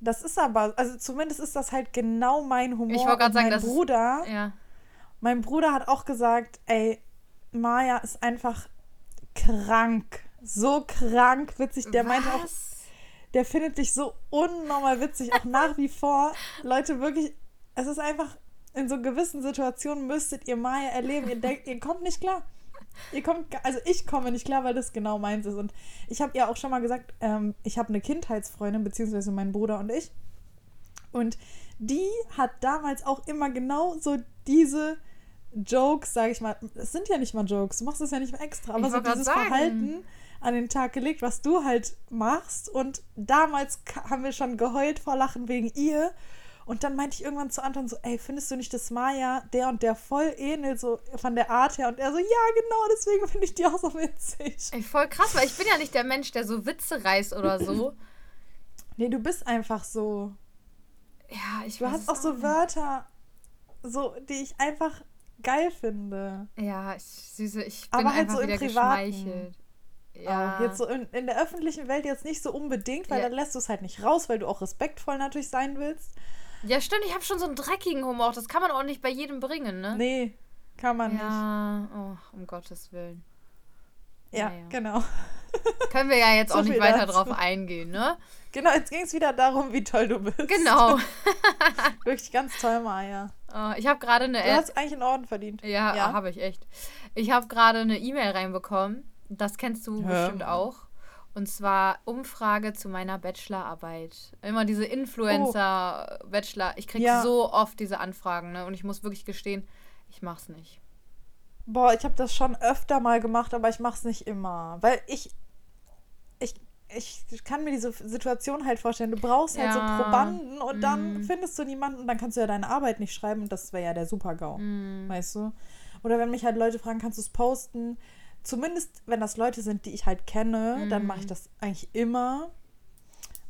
[SPEAKER 1] Das ist aber, also zumindest ist das halt genau mein Humor.
[SPEAKER 2] Ich wollte
[SPEAKER 1] Und
[SPEAKER 2] sagen,
[SPEAKER 1] mein
[SPEAKER 2] das ist-
[SPEAKER 1] Bruder,
[SPEAKER 2] Ja.
[SPEAKER 1] mein Bruder hat auch gesagt, ey, Maya ist einfach krank. So krank witzig. Der meinte auch,
[SPEAKER 2] Was?
[SPEAKER 1] der findet dich so unnormal witzig, auch nach wie vor. Leute, wirklich, es ist einfach, in so gewissen Situationen müsstet ihr Maya erleben. Ihr denkt, ihr kommt nicht klar. Ihr kommt, also ich komme nicht klar, weil das genau meins ist. Und ich habe ja auch schon mal gesagt, ähm, ich habe eine Kindheitsfreundin, beziehungsweise mein Bruder und ich. Und die hat damals auch immer genau so diese Jokes, sage ich mal. Es sind ja nicht mal Jokes, du machst es ja nicht mal extra, aber
[SPEAKER 2] Ich
[SPEAKER 1] so dieses
[SPEAKER 2] sagen.
[SPEAKER 1] Verhalten an den Tag gelegt, was du halt machst. Und damals haben wir schon geheult vor Lachen wegen ihr. Und dann meinte ich irgendwann zu Anton so, ey, findest du nicht, dass Maya der und der voll ähnelt, so von der Art her? Und er so, ja, genau, deswegen finde ich die auch so witzig.
[SPEAKER 2] Ey, voll krass, weil ich bin ja nicht der Mensch, der so Witze reißt oder so.
[SPEAKER 1] Nee, du bist einfach so.
[SPEAKER 2] Ja, ich
[SPEAKER 1] Du
[SPEAKER 2] weiß
[SPEAKER 1] hast
[SPEAKER 2] es
[SPEAKER 1] auch so. Wörter, so, die ich einfach geil finde.
[SPEAKER 2] Ja, ich, süße, ich bin
[SPEAKER 1] Aber halt
[SPEAKER 2] einfach
[SPEAKER 1] so im
[SPEAKER 2] wieder
[SPEAKER 1] Privaten.
[SPEAKER 2] geschmeichelt.
[SPEAKER 1] Ja.
[SPEAKER 2] Ja.
[SPEAKER 1] Jetzt so in, in der öffentlichen Welt jetzt nicht so unbedingt, weil
[SPEAKER 2] Ja.
[SPEAKER 1] dann lässt du es halt nicht raus, weil du auch respektvoll natürlich sein willst.
[SPEAKER 2] Ja, stimmt, ich habe schon so einen dreckigen Humor. Das kann man auch nicht bei jedem bringen, ne?
[SPEAKER 1] Nee, kann man nicht.
[SPEAKER 2] ja, oh, um Gottes Willen.
[SPEAKER 1] Ja,
[SPEAKER 2] Naja.
[SPEAKER 1] genau. [LAUGHS] [LAUGHS]
[SPEAKER 2] Können wir ja jetzt
[SPEAKER 1] So
[SPEAKER 2] auch nicht weiter
[SPEAKER 1] dazu.
[SPEAKER 2] drauf eingehen, ne?
[SPEAKER 1] Genau, jetzt ging es wieder darum, wie toll du bist.
[SPEAKER 2] Genau. [LAUGHS]
[SPEAKER 1] Wirklich ganz toll, Maya.
[SPEAKER 2] Oh, ich habe gerade eine
[SPEAKER 1] Du hast eigentlich einen Orden verdient.
[SPEAKER 2] Ja,
[SPEAKER 1] Ja.
[SPEAKER 2] habe ich echt. Ich habe gerade eine E-Mail reinbekommen. Das kennst du
[SPEAKER 1] Ja.
[SPEAKER 2] bestimmt auch. Und zwar Umfrage zu meiner Bachelorarbeit. Immer diese Influencer-Bachelor. Ich kriege
[SPEAKER 1] Ja.
[SPEAKER 2] so oft diese Anfragen, ne? Und ich muss wirklich gestehen, ich mach's nicht.
[SPEAKER 1] Boah, ich habe das schon öfter mal gemacht, aber ich mache es nicht immer. Weil ich, ich, ich kann mir diese Situation halt vorstellen. Du brauchst halt so. Probanden und dann
[SPEAKER 2] Mm.
[SPEAKER 1] findest du niemanden und dann kannst du ja deine Arbeit nicht schreiben und das wäre ja der Super-GAU.
[SPEAKER 2] Mm.
[SPEAKER 1] Weißt du? Oder wenn mich halt Leute fragen, kannst du es posten? Zumindest, wenn das Leute sind, die ich halt kenne, dann mache ich das eigentlich immer.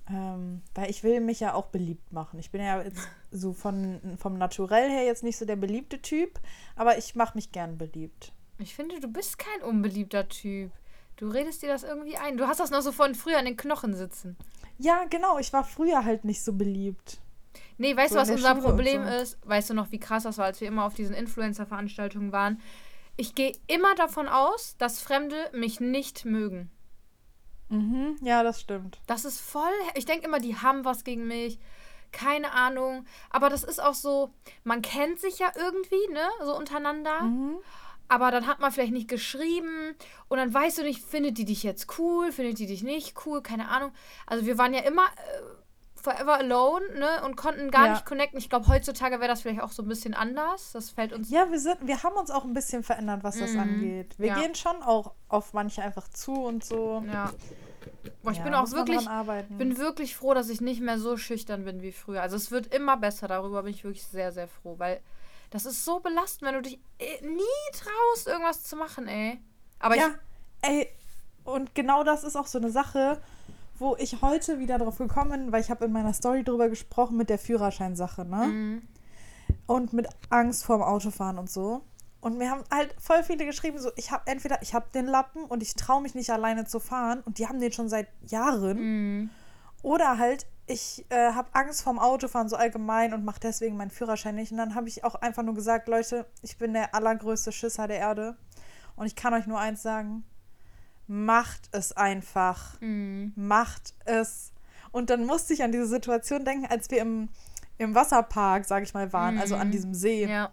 [SPEAKER 1] Ähm, weil ich will mich ja auch beliebt machen. Ich bin ja jetzt so von, vom Naturell her jetzt nicht so der beliebte Typ, aber ich mache mich gern beliebt.
[SPEAKER 2] Ich finde, du bist kein unbeliebter Typ. Du redest dir das irgendwie ein. Du hast das noch so von früher an den Knochen sitzen.
[SPEAKER 1] Ja, genau. Ich war früher halt nicht so beliebt.
[SPEAKER 2] Nee, weißt
[SPEAKER 1] So
[SPEAKER 2] du, was unser
[SPEAKER 1] Schule
[SPEAKER 2] Problem
[SPEAKER 1] so.
[SPEAKER 2] ist? Weißt du noch, wie krass das war, als wir immer auf diesen Influencer-Veranstaltungen waren? Ich gehe immer davon aus, dass Fremde mich nicht mögen.
[SPEAKER 1] Mhm. Ja, das stimmt.
[SPEAKER 2] Das ist voll. Ich denke immer, die haben was gegen mich. Keine Ahnung. Aber das ist auch so, man kennt sich ja irgendwie, ne? So untereinander.
[SPEAKER 1] Mhm.
[SPEAKER 2] Aber dann hat man vielleicht nicht geschrieben und dann weißt du nicht, findet die dich jetzt cool, findet die dich nicht cool, keine Ahnung. Also wir waren ja immer äh, forever alone, ne? Und konnten gar
[SPEAKER 1] Ja.
[SPEAKER 2] nicht connecten. Ich glaube, heutzutage wäre das vielleicht auch so ein bisschen anders. Das fällt uns.
[SPEAKER 1] Ja, wir sind, wir haben uns auch ein bisschen verändert, was das
[SPEAKER 2] Mhm.
[SPEAKER 1] angeht. Wir
[SPEAKER 2] Ja.
[SPEAKER 1] gehen schon auch auf manche einfach zu und so.
[SPEAKER 2] Ja. Boah, ich
[SPEAKER 1] Ja,
[SPEAKER 2] bin auch wirklich, bin wirklich froh, dass ich nicht mehr so schüchtern bin wie früher. Also es wird immer besser, darüber bin ich wirklich sehr, sehr froh, weil das ist so belastend, wenn du dich äh, nie traust, irgendwas zu machen, ey. Aber
[SPEAKER 1] ja, ey, und genau das ist auch so eine Sache, wo ich heute wieder drauf gekommen bin, weil ich habe in meiner Story drüber gesprochen mit der Führerscheinsache, ne?
[SPEAKER 2] Mhm.
[SPEAKER 1] Und mit Angst vorm Autofahren und so. Und mir haben halt voll viele geschrieben, so, ich habe entweder, ich habe den Lappen und ich traue mich nicht alleine zu fahren und die haben den schon seit Jahren.
[SPEAKER 2] Mhm.
[SPEAKER 1] Oder halt, ich äh, habe Angst vorm Autofahren so allgemein und mache deswegen meinen Führerschein nicht. Und dann habe ich auch einfach nur gesagt, Leute, ich bin der allergrößte Schisser der Erde. Und ich kann euch nur eins sagen, macht es einfach.
[SPEAKER 2] Mhm.
[SPEAKER 1] Macht es. Und dann musste ich an diese Situation denken, als wir im, im Wasserpark, sag ich mal, waren, also an
[SPEAKER 2] Mhm.
[SPEAKER 1] diesem See,
[SPEAKER 2] Ja.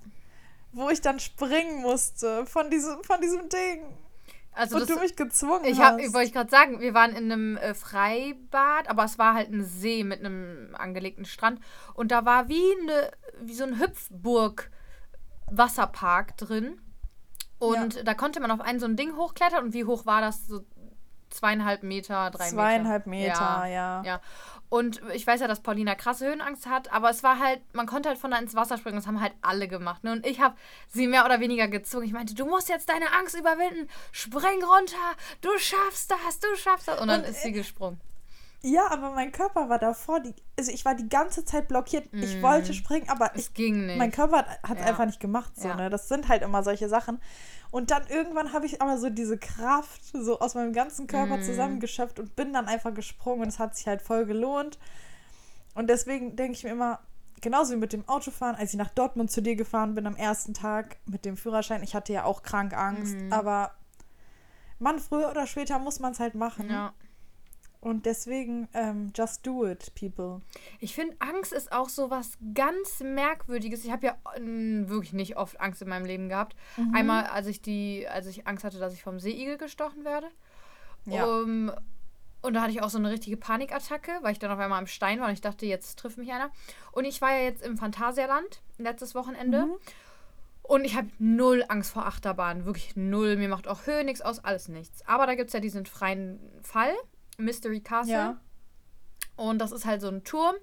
[SPEAKER 1] wo ich dann springen musste von diesem, von diesem Ding.
[SPEAKER 2] Also
[SPEAKER 1] und
[SPEAKER 2] das,
[SPEAKER 1] du mich gezwungen
[SPEAKER 2] Ich
[SPEAKER 1] hast.
[SPEAKER 2] habe, wollte ich gerade sagen, wir waren in einem äh, Freibad, aber es war halt ein See mit einem angelegten Strand und da war wie eine, wie so ein Hüpfburg Wasserpark drin und da konnte man auf ein so ein Ding hochklettern und wie hoch war das? So zweieinhalb Meter, drei
[SPEAKER 1] Zweieinhalb
[SPEAKER 2] Meter.
[SPEAKER 1] Meter, ja.
[SPEAKER 2] Ja. Und ich weiß ja, dass Paulina krasse Höhenangst hat, aber es war halt, man konnte halt von da ins Wasser springen. Das haben halt alle gemacht. Ne? Und ich habe sie mehr oder weniger gezwungen. Ich meinte, du musst jetzt deine Angst überwinden. Spring runter. Du schaffst das. Du schaffst das. Und dann
[SPEAKER 1] Und,
[SPEAKER 2] ist sie gesprungen.
[SPEAKER 1] Ja, aber mein Körper war davor, die, also ich war die ganze Zeit blockiert. Ich wollte springen, aber ich,
[SPEAKER 2] Es ging nicht.
[SPEAKER 1] mein Körper hat es
[SPEAKER 2] Ja.
[SPEAKER 1] einfach nicht gemacht. So,
[SPEAKER 2] Ja.
[SPEAKER 1] ne? Das sind halt immer solche Sachen. Und dann irgendwann habe ich aber so diese Kraft so aus meinem ganzen Körper
[SPEAKER 2] Mhm.
[SPEAKER 1] zusammengeschöpft und bin dann einfach gesprungen und es hat sich halt voll gelohnt. Und deswegen denke ich mir immer, genauso wie mit dem Autofahren, als ich nach Dortmund zu dir gefahren bin am ersten Tag mit dem Führerschein, ich hatte ja auch krank Angst,
[SPEAKER 2] Mhm.
[SPEAKER 1] aber Mann, früher oder später muss man es halt machen.
[SPEAKER 2] ja.
[SPEAKER 1] Und deswegen, ähm, just do it, people.
[SPEAKER 2] Ich finde, Angst ist auch so was ganz Merkwürdiges. Ich habe ja äh, wirklich nicht oft Angst in meinem Leben gehabt.
[SPEAKER 1] Mhm.
[SPEAKER 2] Einmal, als ich die, als ich Angst hatte, dass ich vom Seeigel gestochen werde.
[SPEAKER 1] Ja.
[SPEAKER 2] Um, und da hatte ich auch so eine richtige Panikattacke, weil ich dann auf einmal am Stein war und ich dachte, jetzt trifft mich einer. Und ich war ja jetzt im Phantasialand letztes Wochenende.
[SPEAKER 1] Mhm.
[SPEAKER 2] Und ich habe null Angst vor Achterbahnen. Wirklich null. Mir macht auch Höhe nichts aus, alles nichts. Aber da gibt es ja diesen freien Fall, Mystery Castle.
[SPEAKER 1] Ja.
[SPEAKER 2] Und das ist halt so ein Turm.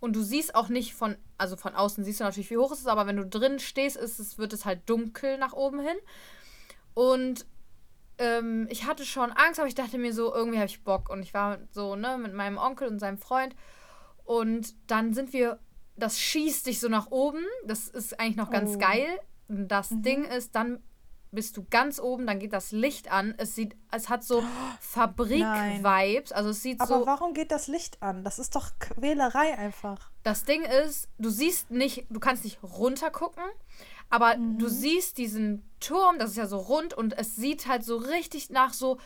[SPEAKER 2] Und du siehst auch nicht von, also von außen siehst du natürlich, wie hoch es ist, aber wenn du drin stehst, ist es, wird es halt dunkel nach oben hin. Und ähm, ich hatte schon Angst, aber ich dachte mir so, irgendwie habe ich Bock. Und ich war so, ne, mit meinem Onkel und seinem Freund. Und dann sind wir, das schießt dich so nach oben. Das ist eigentlich noch ganz
[SPEAKER 1] Oh.
[SPEAKER 2] geil. Und das
[SPEAKER 1] Mhm.
[SPEAKER 2] Ding ist, dann bist du ganz oben, dann geht das Licht an. Es sieht, es hat so [GASPS] Fabrik-Vibes. Also es sieht
[SPEAKER 1] Aber
[SPEAKER 2] so.
[SPEAKER 1] warum geht das Licht an? Das ist doch Quälerei einfach.
[SPEAKER 2] Das Ding ist, du siehst nicht, du kannst nicht runtergucken, aber
[SPEAKER 1] Mhm.
[SPEAKER 2] du siehst diesen Turm, das ist ja so rund und es sieht halt so richtig nach so,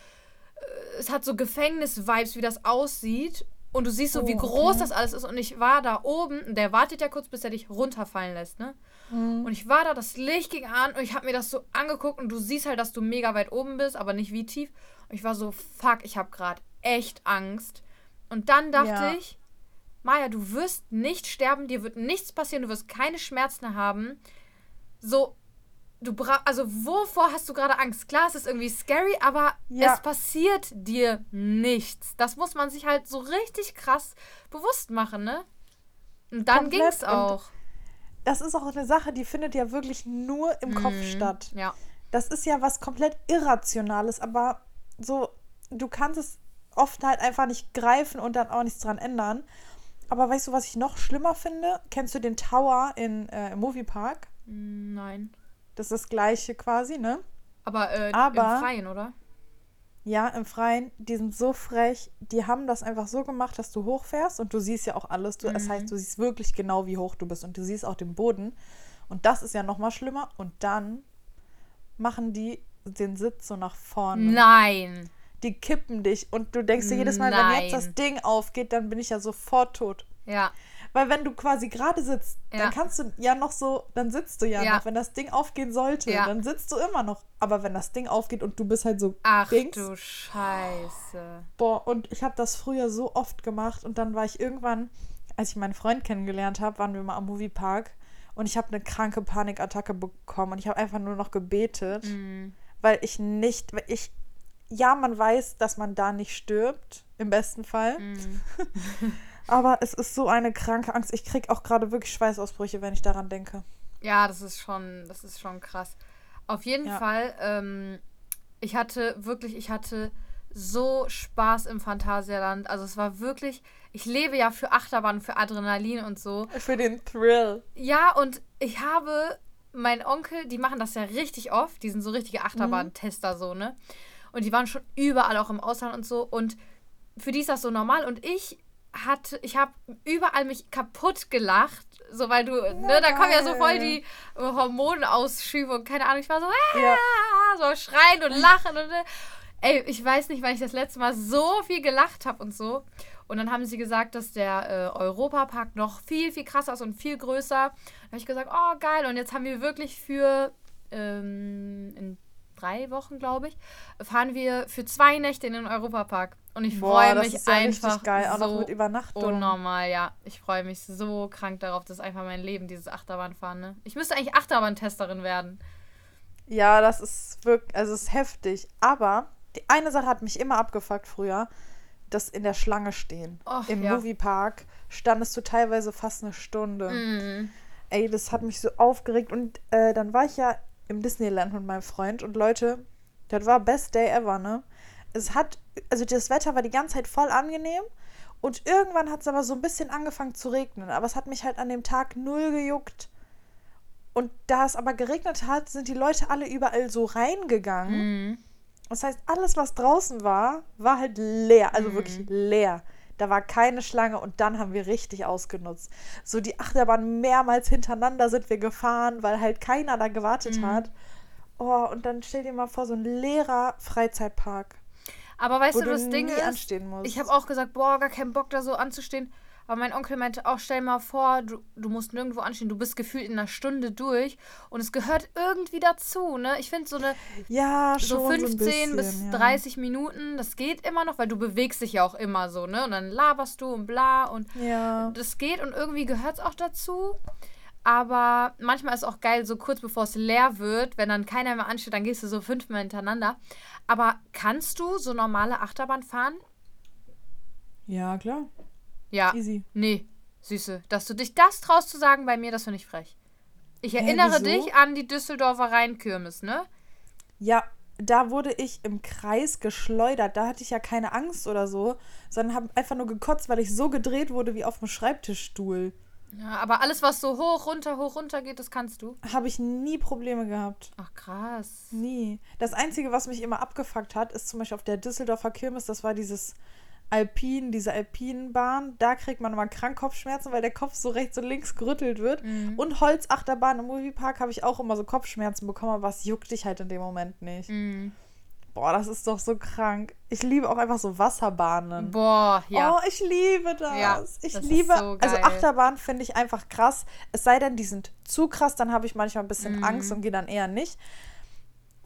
[SPEAKER 2] äh, es hat so Gefängnis-Vibes, wie das aussieht. Und du siehst so, wie
[SPEAKER 1] Oh,
[SPEAKER 2] groß
[SPEAKER 1] okay.
[SPEAKER 2] das alles ist. Und ich war da oben, und der wartet ja kurz, bis er dich runterfallen lässt, ne?
[SPEAKER 1] Mhm.
[SPEAKER 2] Und ich war da, das Licht ging an und ich habe mir das so angeguckt und du siehst halt, dass du mega weit oben bist, aber nicht wie tief. Und ich war so, fuck, ich habe gerade echt Angst. Und dann dachte
[SPEAKER 1] Ja.
[SPEAKER 2] ich, Maja, du wirst nicht sterben, dir wird nichts passieren, du wirst keine Schmerzen haben. So, du bra also wovor hast du gerade Angst? Klar, es ist irgendwie scary, aber
[SPEAKER 1] Ja.
[SPEAKER 2] es passiert dir nichts. Das muss man sich halt so richtig krass bewusst machen, ne? Und dann
[SPEAKER 1] Komplett.
[SPEAKER 2] ging's
[SPEAKER 1] Und
[SPEAKER 2] auch.
[SPEAKER 1] Das ist auch eine Sache, die findet ja wirklich nur im Kopf
[SPEAKER 2] Mhm.
[SPEAKER 1] statt.
[SPEAKER 2] Ja.
[SPEAKER 1] Das ist ja was komplett Irrationales, aber so, du kannst es oft halt einfach nicht greifen und dann auch nichts dran ändern. Aber weißt du, was ich noch schlimmer finde? Kennst du den Tower in, äh, im Moviepark?
[SPEAKER 2] Nein.
[SPEAKER 1] Das ist das gleiche quasi, ne?
[SPEAKER 2] Aber, äh,
[SPEAKER 1] Aber-
[SPEAKER 2] im Freien, oder?
[SPEAKER 1] Ja, im Freien, die sind so frech. Die haben das einfach so gemacht, dass du hochfährst und du siehst ja auch alles. Du, Das
[SPEAKER 2] Mhm.
[SPEAKER 1] heißt, du siehst wirklich genau, wie hoch du bist und du siehst auch den Boden. Und das ist ja noch mal schlimmer. Und dann machen die den Sitz so nach vorne.
[SPEAKER 2] Nein.
[SPEAKER 1] Die kippen dich und du denkst dir jedes Mal, wenn jetzt das
[SPEAKER 2] Nein.
[SPEAKER 1] Ding aufgeht, dann bin ich ja sofort tot.
[SPEAKER 2] Ja.
[SPEAKER 1] Weil wenn du quasi gerade sitzt,
[SPEAKER 2] Ja.
[SPEAKER 1] dann kannst du ja noch so, dann sitzt du ja,
[SPEAKER 2] Ja.
[SPEAKER 1] noch. Wenn das Ding aufgehen sollte,
[SPEAKER 2] Ja.
[SPEAKER 1] dann sitzt du immer noch. Aber wenn das Ding aufgeht und du bist halt so
[SPEAKER 2] Ach
[SPEAKER 1] Dings,
[SPEAKER 2] du Scheiße.
[SPEAKER 1] Boah, und ich habe das früher so oft gemacht und dann war ich irgendwann, als ich meinen Freund kennengelernt habe, waren wir mal am Moviepark und ich habe eine kranke Panikattacke bekommen und ich habe einfach nur noch gebetet,
[SPEAKER 2] Mhm.
[SPEAKER 1] weil ich nicht, weil ich, ja, man weiß, dass man da nicht stirbt, im besten Fall,
[SPEAKER 2] Mhm. [LAUGHS]
[SPEAKER 1] aber es ist so eine kranke Angst. Ich kriege auch gerade wirklich Schweißausbrüche, wenn ich daran denke.
[SPEAKER 2] Ja, das ist schon, das ist schon krass. Auf jeden
[SPEAKER 1] Ja.
[SPEAKER 2] Fall, ähm, ich hatte wirklich, ich hatte so Spaß im Phantasialand. Also es war wirklich, ich lebe ja für Achterbahn, für Adrenalin und so.
[SPEAKER 1] Für den Thrill.
[SPEAKER 2] Ja, und ich habe, mein Onkel, die machen das ja richtig oft. Die sind so richtige Achterbahntester, so, ne? Und die waren schon überall auch im Ausland und so. Und für die ist das so normal. Und ich hatte, ich habe überall mich kaputt gelacht. So, weil du, ne, da kommen ja so voll die Hormonausschübe und keine Ahnung. Ich war so, ah,
[SPEAKER 1] Ja.
[SPEAKER 2] so schreien und lachen und äh, ey, ich weiß nicht, wann ich das letzte Mal so viel gelacht habe und so. Und dann haben sie gesagt, dass der äh, Europapark noch viel, viel krasser ist und viel größer. Da habe ich gesagt, oh geil. Und jetzt haben wir wirklich für ähm, in drei Wochen, glaube ich, fahren wir für zwei Nächte in den Europapark. Und ich freue mich
[SPEAKER 1] ist ja
[SPEAKER 2] einfach
[SPEAKER 1] geil, auch
[SPEAKER 2] so
[SPEAKER 1] noch mit Übernachtung.
[SPEAKER 2] unnormal, ja. Ich freue mich so krank darauf. Das ist einfach mein Leben, dieses Achterbahnfahren. Ne? Ich müsste eigentlich Achterbahntesterin werden.
[SPEAKER 1] Ja, das ist wirklich, also es ist heftig. Aber die eine Sache hat mich immer abgefuckt früher, das in der Schlange stehen.
[SPEAKER 2] Och,
[SPEAKER 1] Im
[SPEAKER 2] ja.
[SPEAKER 1] Moviepark standest du teilweise fast eine Stunde.
[SPEAKER 2] Mm.
[SPEAKER 1] Ey, das hat mich so aufgeregt. Und äh, dann war ich ja im Disneyland mit meinem Freund und Leute, das war best day ever, ne? Es hat, also das Wetter war die ganze Zeit voll angenehm und irgendwann hat es aber so ein bisschen angefangen zu regnen. Aber es hat mich halt an dem Tag null gejuckt. Und da es aber geregnet hat, sind die Leute alle überall so reingegangen.
[SPEAKER 2] Mm.
[SPEAKER 1] Das heißt, alles, was draußen war, war halt leer. Also wirklich leer. Da war keine Schlange und dann haben wir richtig ausgenutzt. So die Achterbahn mehrmals hintereinander sind wir gefahren, weil halt keiner da gewartet hat. Oh, und dann stell dir mal vor, so ein leerer Freizeitpark.
[SPEAKER 2] Aber weißt du, das Ding ist, ich habe auch gesagt, boah, gar keinen Bock da so anzustehen. Aber mein Onkel meinte auch, stell mal vor, du, du musst nirgendwo anstehen, du bist gefühlt in einer Stunde durch und es gehört irgendwie dazu, ne? Ich finde so eine
[SPEAKER 1] Ja, schon
[SPEAKER 2] so 15
[SPEAKER 1] so ein bisschen,
[SPEAKER 2] bis
[SPEAKER 1] ja.
[SPEAKER 2] 30 Minuten, das geht immer noch, weil du bewegst dich ja auch immer so, ne? Und dann laberst du und bla und
[SPEAKER 1] Ja.
[SPEAKER 2] das geht und irgendwie gehört es auch dazu. Aber manchmal ist auch geil, so kurz bevor es leer wird, wenn dann keiner mehr ansteht, dann gehst du so fünfmal hintereinander. Aber kannst du so normale Achterbahn fahren?
[SPEAKER 1] Ja, klar.
[SPEAKER 2] Ja.
[SPEAKER 1] Easy.
[SPEAKER 2] Nee, Süße. Dass du dich das traust zu sagen bei mir, das finde ich frech. Ich
[SPEAKER 1] Hä,
[SPEAKER 2] erinnere
[SPEAKER 1] wieso?
[SPEAKER 2] dich an die Düsseldorfer Rheinkirmes, ne?
[SPEAKER 1] Ja, da wurde ich im Kreis geschleudert. Da hatte ich ja keine Angst oder so, sondern habe einfach nur gekotzt, weil ich so gedreht wurde wie auf dem Schreibtischstuhl.
[SPEAKER 2] Ja, aber alles, was so hoch, runter, hoch, runter geht, das kannst du.
[SPEAKER 1] Habe ich nie Probleme gehabt.
[SPEAKER 2] Ach, krass.
[SPEAKER 1] Nie. Das Einzige, was mich immer abgefuckt hat, ist zum Beispiel auf der Düsseldorfer Kirmes, das war dieses Alpin, diese Alpinbahn. Da kriegt man immer krank Kopfschmerzen, weil der Kopf so rechts und links gerüttelt wird.
[SPEAKER 2] Mhm.
[SPEAKER 1] Und Holzachterbahn im Moviepark habe ich auch immer so Kopfschmerzen bekommen, aber es juckt dich halt in dem Moment nicht.
[SPEAKER 2] Mhm.
[SPEAKER 1] Boah, das ist doch so krank. Ich liebe auch einfach so Wasserbahnen.
[SPEAKER 2] Boah, ja.
[SPEAKER 1] Oh, ich liebe das.
[SPEAKER 2] Ja,
[SPEAKER 1] ich
[SPEAKER 2] das ist
[SPEAKER 1] liebe,
[SPEAKER 2] so
[SPEAKER 1] also. Achterbahn finde ich einfach krass. Es sei denn, die sind zu krass, dann habe ich manchmal ein bisschen
[SPEAKER 2] Mhm.
[SPEAKER 1] Angst und gehe dann eher nicht.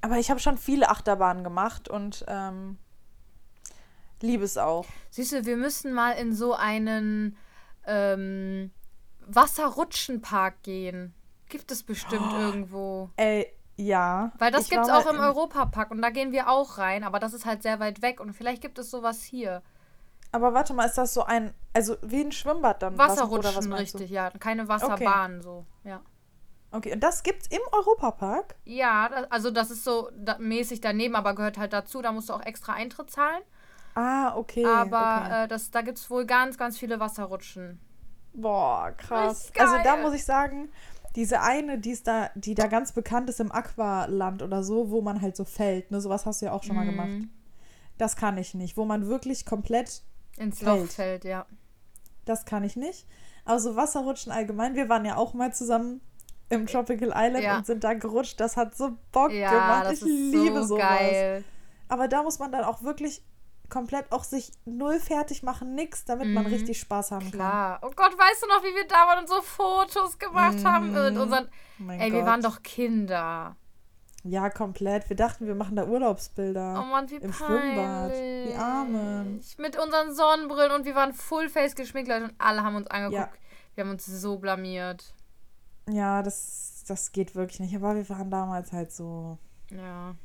[SPEAKER 1] Aber ich habe schon viele Achterbahnen gemacht und ähm, liebe es auch.
[SPEAKER 2] Süße, wir müssen mal in so einen ähm, Wasserrutschenpark gehen. Gibt es bestimmt
[SPEAKER 1] Oh.
[SPEAKER 2] irgendwo.
[SPEAKER 1] Ey, ja.
[SPEAKER 2] Weil das gibt es auch im Europapark und da gehen wir auch rein, aber das ist halt sehr weit weg und vielleicht gibt es sowas hier.
[SPEAKER 1] Aber warte mal, ist das so ein, also wie ein Schwimmbad dann? Was- oder was
[SPEAKER 2] Wasserrutschen,
[SPEAKER 1] meinst du?
[SPEAKER 2] richtig, ja. Keine Wasserbahn so, ja.
[SPEAKER 1] Okay, und das gibt's im Europapark?
[SPEAKER 2] Ja, also das ist so mäßig daneben, aber gehört halt dazu. Da musst du auch extra Eintritt zahlen.
[SPEAKER 1] Ah, okay.
[SPEAKER 2] aber
[SPEAKER 1] okay.
[SPEAKER 2] äh, das, da gibt es wohl ganz, ganz viele Wasserrutschen.
[SPEAKER 1] Boah, krass. Also da muss ich sagen, diese eine, die ist da, die da ganz bekannt ist im Aqualand oder so, wo man halt so fällt, ne, sowas hast du ja auch schon mal
[SPEAKER 2] Mhm.
[SPEAKER 1] gemacht. Das kann ich nicht, wo man wirklich komplett,
[SPEAKER 2] Ins
[SPEAKER 1] Fällt.
[SPEAKER 2] Loch fällt, ja.
[SPEAKER 1] das kann ich nicht. Aber so Wasserrutschen allgemein, wir waren ja auch mal zusammen im Tropical Island
[SPEAKER 2] Ja.
[SPEAKER 1] und sind da gerutscht, das hat so Bock
[SPEAKER 2] Ja,
[SPEAKER 1] gemacht.
[SPEAKER 2] das
[SPEAKER 1] Ich
[SPEAKER 2] ist
[SPEAKER 1] liebe
[SPEAKER 2] so
[SPEAKER 1] sowas.
[SPEAKER 2] geil.
[SPEAKER 1] Aber da muss man dann auch wirklich komplett auch sich null fertig machen, nix, damit man
[SPEAKER 2] Mhm.
[SPEAKER 1] richtig Spaß haben kann.
[SPEAKER 2] Klar. Oh Gott, weißt du noch, wie wir da waren und so Fotos gemacht haben
[SPEAKER 1] Mhm.
[SPEAKER 2] mit unseren.
[SPEAKER 1] Mein
[SPEAKER 2] Ey, wir
[SPEAKER 1] Gott.
[SPEAKER 2] waren doch Kinder.
[SPEAKER 1] Ja, komplett. Wir dachten, wir machen da Urlaubsbilder.
[SPEAKER 2] Oh Mann, wie
[SPEAKER 1] Im
[SPEAKER 2] peinlich.
[SPEAKER 1] Schwimmbad. Die Armen.
[SPEAKER 2] Mit unseren Sonnenbrillen und wir waren Fullface geschminkt, Leute, und alle haben uns angeguckt.
[SPEAKER 1] Ja.
[SPEAKER 2] Wir haben uns so blamiert.
[SPEAKER 1] Ja, das, das geht wirklich nicht. Aber wir waren damals halt so.
[SPEAKER 2] Ja.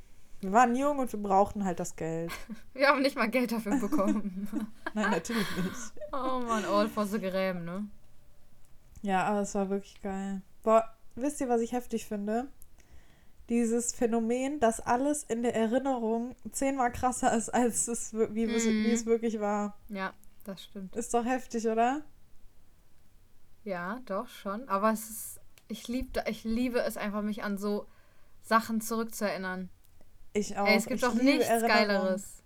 [SPEAKER 1] Wir waren jung und wir brauchten halt das Geld. [LAUGHS]
[SPEAKER 2] Wir haben nicht mal Geld dafür bekommen. [LAUGHS]
[SPEAKER 1] Nein, natürlich nicht.
[SPEAKER 2] oh Mann, all for the Gräben, ne?
[SPEAKER 1] Ja, aber es war wirklich geil. Boah, wisst ihr, was ich heftig finde? Dieses Phänomen, dass alles in der Erinnerung zehnmal krasser ist, als es, wie, es-
[SPEAKER 2] Mhm.
[SPEAKER 1] wie es wirklich war.
[SPEAKER 2] Ja, das stimmt.
[SPEAKER 1] Ist doch heftig, oder?
[SPEAKER 2] Ja, doch schon. Aber es ist. Ich, lieb, ich liebe es einfach, mich an so Sachen zurückzuerinnern.
[SPEAKER 1] Ich auch.
[SPEAKER 2] Ey, es gibt
[SPEAKER 1] ich
[SPEAKER 2] doch nichts. Geileres.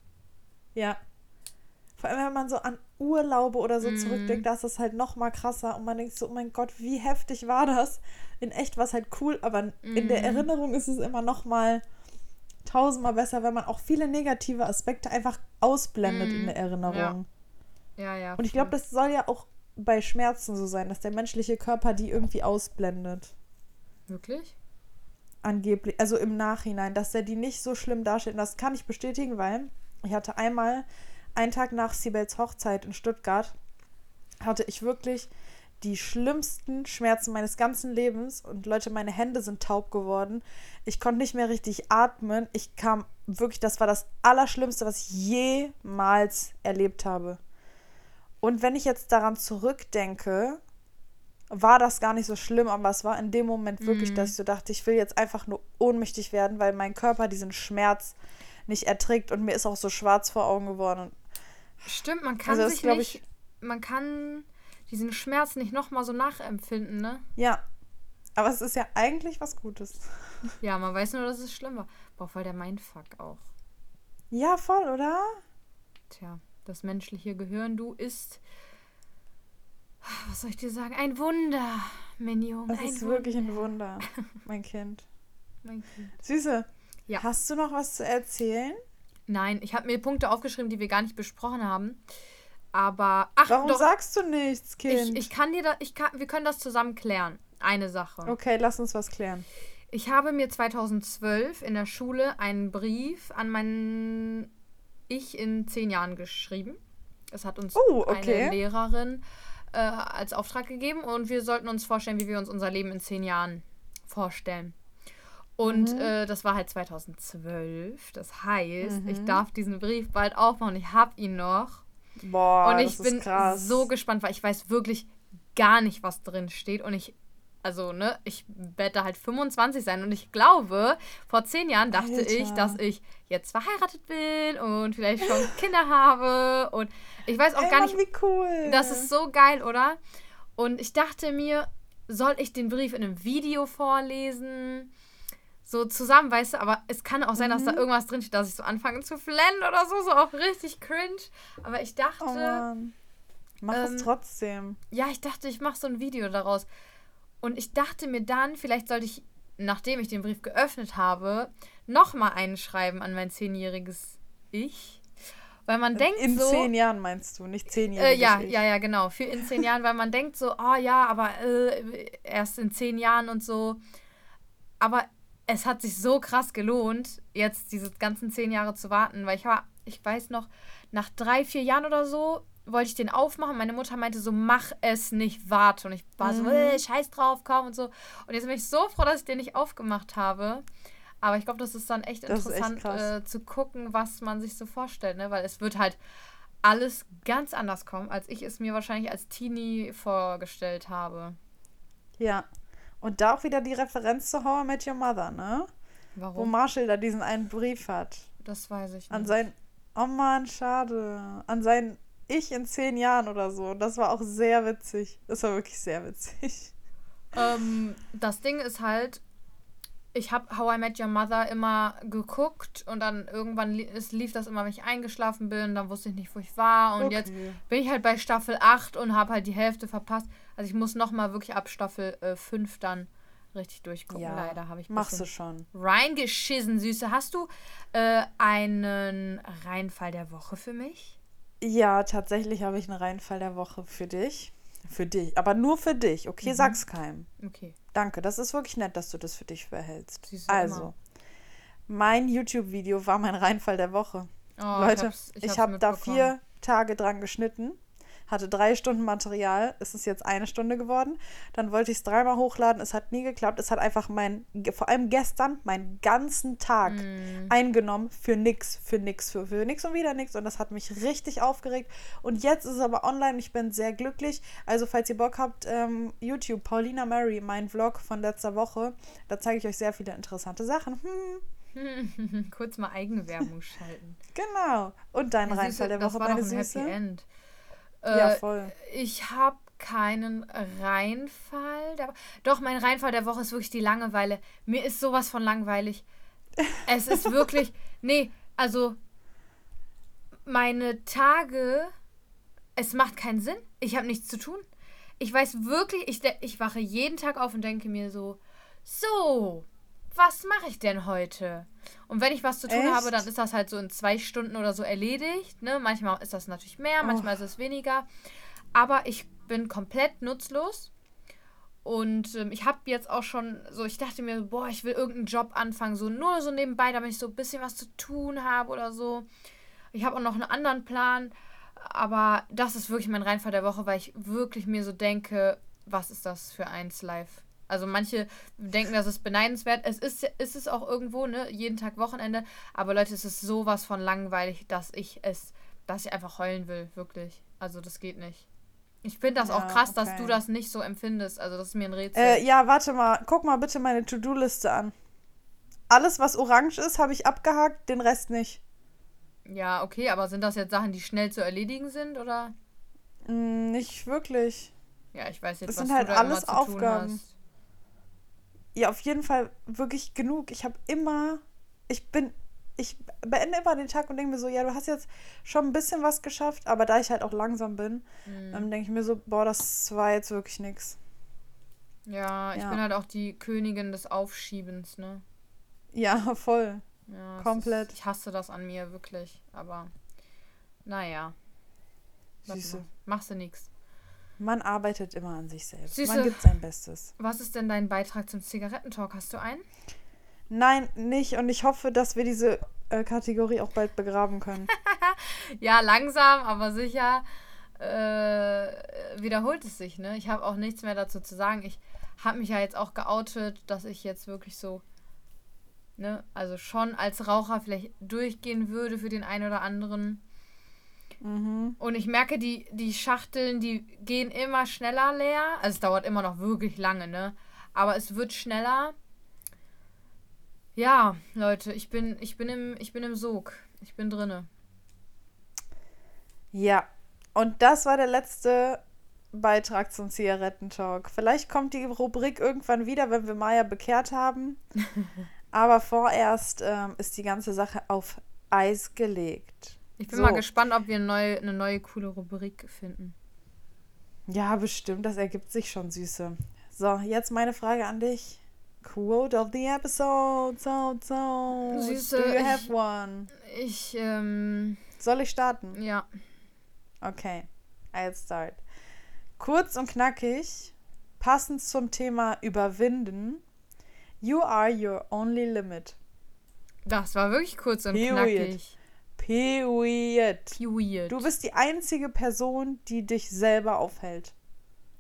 [SPEAKER 1] Ja. Vor allem, wenn man so an Urlaube oder so
[SPEAKER 2] Mhm.
[SPEAKER 1] zurückdenkt, da ist das halt noch mal krasser und man denkt so, oh mein Gott, wie heftig war das? In echt war es halt cool, aber in der
[SPEAKER 2] Mhm.
[SPEAKER 1] Erinnerung ist es immer noch mal tausendmal besser, wenn man auch viele negative Aspekte einfach ausblendet
[SPEAKER 2] Mhm.
[SPEAKER 1] in der Erinnerung.
[SPEAKER 2] Ja, ja.
[SPEAKER 1] Und ich glaube, das soll ja auch bei Schmerzen so sein, dass der menschliche Körper die irgendwie ausblendet.
[SPEAKER 2] Wirklich?
[SPEAKER 1] Angeblich, also im Nachhinein, dass er die nicht so schlimm darstellt. Und das kann ich bestätigen, weil ich hatte einmal, einen Tag nach Sibels Hochzeit in Stuttgart, hatte ich wirklich die schlimmsten Schmerzen meines ganzen Lebens. Und Leute, meine Hände sind taub geworden. Ich konnte nicht mehr richtig atmen. Ich kam wirklich, das war das Allerschlimmste, was ich jemals erlebt habe. Und wenn ich jetzt daran zurückdenke, war das gar nicht so schlimm, aber es war in dem Moment wirklich,
[SPEAKER 2] Mhm.
[SPEAKER 1] dass ich so dachte, ich will jetzt einfach nur ohnmächtig werden, weil mein Körper diesen Schmerz nicht erträgt und mir ist auch so schwarz vor Augen geworden.
[SPEAKER 2] Stimmt, man kann
[SPEAKER 1] Also
[SPEAKER 2] sich
[SPEAKER 1] glaub
[SPEAKER 2] nicht. Man kann diesen Schmerz nicht nochmal so nachempfinden, ne?
[SPEAKER 1] Ja, aber es ist ja eigentlich was Gutes. [LAUGHS]
[SPEAKER 2] Ja, man weiß nur, dass es schlimm war. Boah, voll der Mindfuck auch.
[SPEAKER 1] Ja, voll, oder?
[SPEAKER 2] Tja, das menschliche Gehirn, du ist. Was soll ich dir sagen? Ein Wunder, Minion.
[SPEAKER 1] Es ist
[SPEAKER 2] Wunder.
[SPEAKER 1] wirklich ein Wunder, mein Kind.
[SPEAKER 2] Mein Kind.
[SPEAKER 1] Süße,
[SPEAKER 2] Ja.
[SPEAKER 1] hast du noch was zu erzählen?
[SPEAKER 2] Nein, ich habe mir Punkte aufgeschrieben, die wir gar nicht besprochen haben. Aber ach,
[SPEAKER 1] Warum
[SPEAKER 2] doch,
[SPEAKER 1] sagst du nichts, Kind?
[SPEAKER 2] ich, ich kann dir da, ich kann, wir können das zusammen klären. Eine Sache.
[SPEAKER 1] okay, lass uns was klären.
[SPEAKER 2] Ich habe mir 2012 in der Schule einen Brief an meinen Ich in zehn Jahren geschrieben. Das hat uns
[SPEAKER 1] Oh, okay.
[SPEAKER 2] eine Lehrerin äh, als Auftrag gegeben und wir sollten uns vorstellen, wie wir uns unser Leben in zehn Jahren vorstellen. Und
[SPEAKER 1] Mhm.
[SPEAKER 2] äh, das war halt 2012. Das heißt, ich
[SPEAKER 1] Mhm.
[SPEAKER 2] darf diesen Brief bald aufmachen. Ich habe ihn noch.
[SPEAKER 1] Boah,
[SPEAKER 2] und
[SPEAKER 1] das
[SPEAKER 2] ich
[SPEAKER 1] ist
[SPEAKER 2] bin
[SPEAKER 1] krass.
[SPEAKER 2] so gespannt, weil ich weiß wirklich gar nicht, was drin steht. Und ich, also, ne, ich werde halt 25 sein. Und ich glaube, vor zehn Jahren dachte
[SPEAKER 1] Alter.
[SPEAKER 2] ich, dass ich jetzt verheiratet bin und vielleicht schon [LAUGHS] Kinder habe. Und ich weiß auch
[SPEAKER 1] Ey,
[SPEAKER 2] gar nicht,
[SPEAKER 1] wie cool.
[SPEAKER 2] das ist so geil, oder? Und ich dachte mir, soll ich den Brief in einem Video vorlesen? So zusammen, weißt du, aber es kann auch sein, dass da
[SPEAKER 1] Mhm.
[SPEAKER 2] irgendwas drin steht, dass ich so anfange zu flennen oder so, so auch richtig cringe. Aber ich dachte,
[SPEAKER 1] Oh. Mach
[SPEAKER 2] ähm,
[SPEAKER 1] es trotzdem.
[SPEAKER 2] ja, ich dachte, ich mache so ein Video daraus. Und ich dachte mir dann, vielleicht sollte ich, nachdem ich den Brief geöffnet habe, nochmal einen schreiben an mein zehnjähriges Ich. Weil man denkt
[SPEAKER 1] In
[SPEAKER 2] so.
[SPEAKER 1] zehn Jahren meinst du, nicht zehnjährig.
[SPEAKER 2] Äh, ja, ja, ja, genau. Für in zehn Jahren, weil man denkt so, oh ja, aber äh, erst in zehn Jahren und so. Aber es hat sich so krass gelohnt, jetzt diese ganzen zehn Jahre zu warten, weil ich war, ich weiß noch, nach drei, vier Jahren oder so wollte ich den aufmachen. Meine Mutter meinte so, mach es nicht, warte. Und ich war so,
[SPEAKER 1] Mhm.
[SPEAKER 2] äh, scheiß drauf, komm und so. Und jetzt bin ich so froh, dass ich den nicht aufgemacht habe. Aber ich glaube, das ist dann echt
[SPEAKER 1] Das echt
[SPEAKER 2] interessant
[SPEAKER 1] krass.
[SPEAKER 2] äh, zu gucken, was man sich so vorstellt, ne? Weil es wird halt alles ganz anders kommen, als ich es mir wahrscheinlich als Teenie vorgestellt habe.
[SPEAKER 1] Ja. Und da auch wieder die Referenz zu How I Met Your Mother, ne? Wo
[SPEAKER 2] Warum?
[SPEAKER 1] Marshall da diesen einen Brief hat.
[SPEAKER 2] Das weiß ich
[SPEAKER 1] An
[SPEAKER 2] nicht.
[SPEAKER 1] sein. Oh Mann, schade. An sein Ich in zehn Jahren oder so. Und das war auch sehr witzig. Das war wirklich sehr witzig.
[SPEAKER 2] Ähm, das Ding ist halt, ich habe How I Met Your Mother immer geguckt und dann irgendwann li es lief das immer, wenn ich eingeschlafen bin, dann wusste ich nicht, wo ich war und jetzt
[SPEAKER 1] Okay.
[SPEAKER 2] bin ich halt bei Staffel 8 und habe halt die Hälfte verpasst. Also ich muss nochmal wirklich ab Staffel äh, 5 dann richtig durchgucken.
[SPEAKER 1] Ja,
[SPEAKER 2] Leider habe ich
[SPEAKER 1] Machst du schon.
[SPEAKER 2] reingeschissen, Süße. Hast du äh, einen Reinfall der Woche für mich?
[SPEAKER 1] Ja, tatsächlich habe ich einen Reinfall der Woche für dich. Für dich. Aber nur für dich. Okay,
[SPEAKER 2] Mhm.
[SPEAKER 1] sag's keinem.
[SPEAKER 2] Okay.
[SPEAKER 1] Danke. Das ist wirklich nett, dass du das für dich behältst. Also,
[SPEAKER 2] immer.
[SPEAKER 1] mein YouTube-Video war mein Reinfall der Woche.
[SPEAKER 2] Oh,
[SPEAKER 1] Leute, ich, habe da
[SPEAKER 2] mitbekommen.
[SPEAKER 1] vier Tage dran geschnitten, hatte drei Stunden Material, es ist jetzt eine Stunde geworden. Dann wollte ich es dreimal hochladen, es hat nie geklappt. Es hat einfach mein, vor allem gestern, meinen ganzen Tag
[SPEAKER 2] Mm.
[SPEAKER 1] eingenommen für nix, für nix, für, für nix und wieder nix. Und das hat mich richtig aufgeregt. Und jetzt ist es aber online, ich bin sehr glücklich. Also, falls ihr Bock habt, ähm, YouTube, Paulina Mary, mein Vlog von letzter Woche, da zeige ich euch sehr viele interessante Sachen. Hm, [LAUGHS]
[SPEAKER 2] Kurz mal Eigenwerbung schalten.
[SPEAKER 1] genau. Und dein
[SPEAKER 2] Ja,
[SPEAKER 1] Reinfall der
[SPEAKER 2] das
[SPEAKER 1] Woche, meine
[SPEAKER 2] ein
[SPEAKER 1] Süße.
[SPEAKER 2] Happy End.
[SPEAKER 1] Ja,
[SPEAKER 2] Äh,
[SPEAKER 1] voll.
[SPEAKER 2] ich habe keinen Reinfall. Der, doch, mein Reinfall der Woche ist wirklich die Langeweile. Mir ist sowas von langweilig. Es ist wirklich. [LAUGHS] Nee, also. Meine Tage. Es macht keinen Sinn. Ich habe nichts zu tun. Ich weiß wirklich, ich, ich wache jeden Tag auf und denke mir so: So, was mache ich denn heute? Und wenn ich was zu tun
[SPEAKER 1] Echt?
[SPEAKER 2] habe, dann ist das halt so in zwei Stunden oder so erledigt. Ne? Manchmal ist das natürlich mehr, manchmal ist es weniger. Aber ich bin komplett nutzlos. Und ähm, ich habe jetzt auch schon so, ich dachte mir, boah, ich will irgendeinen Job anfangen, so nur so nebenbei, damit ich so ein bisschen was zu tun habe oder so. Ich habe auch noch einen anderen Plan, aber das ist wirklich mein Reinfall der Woche, weil ich wirklich mir so denke, was ist das für eins live? Also manche denken, das ist beneidenswert. Es ist, ist es auch irgendwo, ne? Jeden Tag Wochenende. Aber Leute, es ist sowas von langweilig, dass ich es, dass ich einfach heulen will, wirklich. Also das geht nicht. Ich finde das auch
[SPEAKER 1] Ja,
[SPEAKER 2] krass, dass
[SPEAKER 1] okay.
[SPEAKER 2] du das nicht so empfindest. Also das ist mir ein Rätsel.
[SPEAKER 1] Äh, ja, warte mal. Guck mal bitte meine To-Do-Liste an. Alles, was orange ist, habe ich abgehakt, den Rest nicht.
[SPEAKER 2] ja, okay, aber sind das jetzt Sachen, die schnell zu erledigen sind, oder?
[SPEAKER 1] Mm, nicht wirklich.
[SPEAKER 2] Ja, ich weiß jetzt,
[SPEAKER 1] Das
[SPEAKER 2] was
[SPEAKER 1] sind halt
[SPEAKER 2] du da
[SPEAKER 1] alles
[SPEAKER 2] immer zu
[SPEAKER 1] Aufgaben. Ja, auf jeden Fall wirklich genug. Ich habe immer, ich bin, ich beende immer den Tag und denke mir so, ja, du hast jetzt schon ein bisschen was geschafft, aber da ich halt auch langsam bin,
[SPEAKER 2] Mhm.
[SPEAKER 1] dann denke ich mir so, boah, das war jetzt wirklich nichts.
[SPEAKER 2] Ja, ich
[SPEAKER 1] Ja.
[SPEAKER 2] bin halt auch die Königin des Aufschiebens, ne?
[SPEAKER 1] Ja, [LAUGHS] voll.
[SPEAKER 2] Ja,
[SPEAKER 1] Komplett.
[SPEAKER 2] Ist, ich hasse das an mir, wirklich. Aber naja. Machst du nix.
[SPEAKER 1] Man arbeitet immer an sich selbst.
[SPEAKER 2] Siehste.
[SPEAKER 1] Man gibt sein Bestes.
[SPEAKER 2] Was ist denn dein Beitrag zum Zigarettentalk? Hast du einen?
[SPEAKER 1] Nein, nicht. Und ich hoffe, dass wir diese äh, Kategorie auch bald begraben können. [LAUGHS]
[SPEAKER 2] Ja, langsam, aber sicher äh, wiederholt es sich, ne? Ich habe auch nichts mehr dazu zu sagen. Ich habe mich ja jetzt auch geoutet, dass ich jetzt wirklich so, ne, also schon als Raucher vielleicht durchgehen würde für den einen oder anderen.
[SPEAKER 1] Mhm.
[SPEAKER 2] Und ich merke, die, die Schachteln, die gehen immer schneller leer. Also es dauert immer noch wirklich lange, ne? Aber es wird schneller. Ja, Leute, ich bin, ich bin im, ich bin im Sog. Ich bin drinne.
[SPEAKER 1] Ja. Und das war der letzte Beitrag zum Zigarettentalk. Vielleicht kommt die Rubrik irgendwann wieder, wenn wir Maya bekehrt haben. [LAUGHS] Aber vorerst ähm, ist die ganze Sache auf Eis gelegt.
[SPEAKER 2] Ich bin
[SPEAKER 1] So.
[SPEAKER 2] mal gespannt, ob wir eine neue, eine neue coole Rubrik finden.
[SPEAKER 1] Ja, bestimmt. Das ergibt sich schon, Süße. So, jetzt meine Frage an dich. Quote of the episode. So, so.
[SPEAKER 2] Süße,
[SPEAKER 1] Do you
[SPEAKER 2] ich-
[SPEAKER 1] have one?
[SPEAKER 2] Ich, ähm,
[SPEAKER 1] Soll ich starten?
[SPEAKER 2] ja.
[SPEAKER 1] Okay, I'll start. Kurz und knackig, passend zum Thema Überwinden. You are your only limit.
[SPEAKER 2] Das war wirklich kurz und
[SPEAKER 1] Period.
[SPEAKER 2] knackig.
[SPEAKER 1] Period.
[SPEAKER 2] Period.
[SPEAKER 1] Du bist die einzige Person, die dich selber aufhält.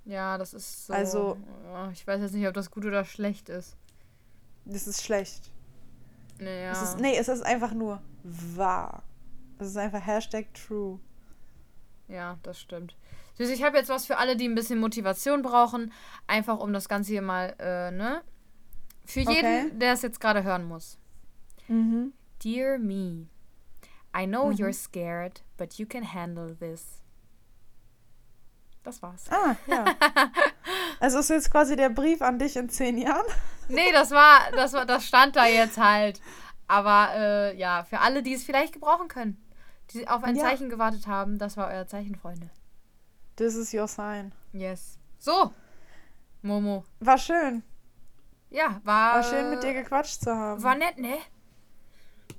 [SPEAKER 2] Ja, das ist so.
[SPEAKER 1] Also-
[SPEAKER 2] Oh, ich weiß jetzt nicht, ob das gut oder schlecht ist.
[SPEAKER 1] Das ist schlecht.
[SPEAKER 2] Naja.
[SPEAKER 1] Es ist, nee, es ist einfach nur wahr. Es ist einfach Hashtag true.
[SPEAKER 2] Ja, das stimmt. Süß, ich habe jetzt was für alle, die ein bisschen Motivation brauchen. Einfach um das Ganze hier mal, äh, ne? Für jeden,
[SPEAKER 1] Okay.
[SPEAKER 2] der es jetzt gerade hören muss.
[SPEAKER 1] Mhm.
[SPEAKER 2] Dear me, I know
[SPEAKER 1] Mhm.
[SPEAKER 2] you're scared, but you can handle this. Das war's.
[SPEAKER 1] Ah, ja. [LAUGHS] also ist jetzt quasi der Brief an dich in zehn Jahren.
[SPEAKER 2] Nee, das war, das war, das stand da jetzt halt. Aber äh, ja, für alle, die es vielleicht gebrauchen können, die auf ein
[SPEAKER 1] Ja.
[SPEAKER 2] Zeichen gewartet haben, das war euer Zeichen, Freunde.
[SPEAKER 1] This is your sign.
[SPEAKER 2] Yes. So, Momo.
[SPEAKER 1] War schön.
[SPEAKER 2] Ja, war.
[SPEAKER 1] War schön, mit dir gequatscht zu haben.
[SPEAKER 2] War nett, ne?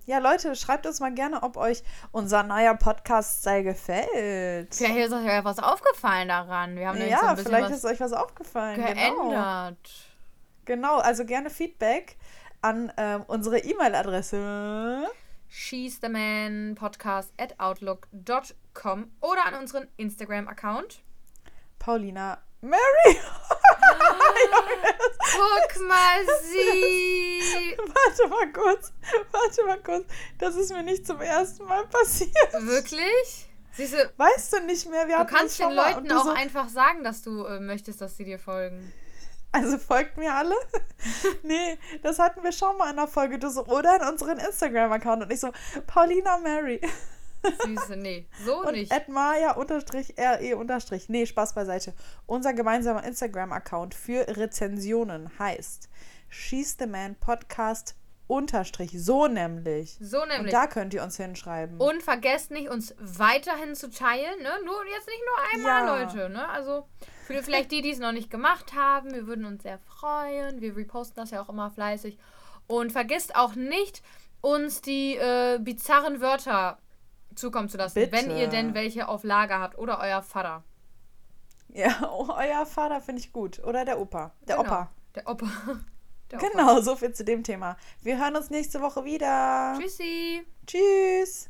[SPEAKER 1] Ja, Leute, schreibt uns mal gerne, ob euch unser neuer Podcast-Style gefällt.
[SPEAKER 2] Vielleicht ist euch was aufgefallen daran. Wir haben
[SPEAKER 1] ja,
[SPEAKER 2] so ein bisschen
[SPEAKER 1] vielleicht ist euch was aufgefallen. Genau.
[SPEAKER 2] geändert.
[SPEAKER 1] genau, also gerne Feedback an ähm, unsere E-Mail-Adresse.
[SPEAKER 2] She's the Man Podcast at outlook.com oder an unseren Instagram-Account.
[SPEAKER 1] Paulina Mary. [LAUGHS]
[SPEAKER 2] Guck mal, sie.
[SPEAKER 1] warte mal kurz. Warte mal kurz. Das ist mir nicht zum ersten Mal passiert.
[SPEAKER 2] Wirklich? Siehst du,
[SPEAKER 1] Weißt du nicht mehr? Wir
[SPEAKER 2] du
[SPEAKER 1] hatten das
[SPEAKER 2] kannst den Leuten
[SPEAKER 1] du
[SPEAKER 2] auch
[SPEAKER 1] so,
[SPEAKER 2] einfach sagen, dass du äh, möchtest, dass sie dir folgen.
[SPEAKER 1] Also folgt mir alle? [LAUGHS] nee, das hatten wir schon mal in der Folge. Du so, oder in unseren Instagram-Account. Und ich so, Paulina Mary.
[SPEAKER 2] Süße, nee, so
[SPEAKER 1] Und
[SPEAKER 2] nicht.
[SPEAKER 1] at Maya unterstrich RE unterstrich. Nee, Spaß beiseite. Unser gemeinsamer Instagram-Account für Rezensionen heißt She's the Man Podcast unterstrich. So nämlich.
[SPEAKER 2] So
[SPEAKER 1] Und
[SPEAKER 2] nämlich.
[SPEAKER 1] da könnt ihr uns hinschreiben.
[SPEAKER 2] Und vergesst nicht, uns weiterhin zu teilen, ne? Nur jetzt nicht nur einmal,
[SPEAKER 1] Ja.
[SPEAKER 2] Leute, ne? Also für vielleicht die, die es noch nicht gemacht haben, wir würden uns sehr freuen. Wir reposten das ja auch immer fleißig. Und vergesst auch nicht, uns die äh, bizarren Wörter zukommen zu lassen,
[SPEAKER 1] Bitte.
[SPEAKER 2] wenn ihr denn welche auf Lager habt oder euer Vater.
[SPEAKER 1] ja, [LAUGHS] oh, euer Vater finde ich gut. Oder der Opa. Der
[SPEAKER 2] Genau.
[SPEAKER 1] Opa.
[SPEAKER 2] Der Opa. [LAUGHS] Der Opa.
[SPEAKER 1] Genau, so viel zu dem Thema. Wir hören uns nächste Woche wieder.
[SPEAKER 2] Tschüssi.
[SPEAKER 1] Tschüss.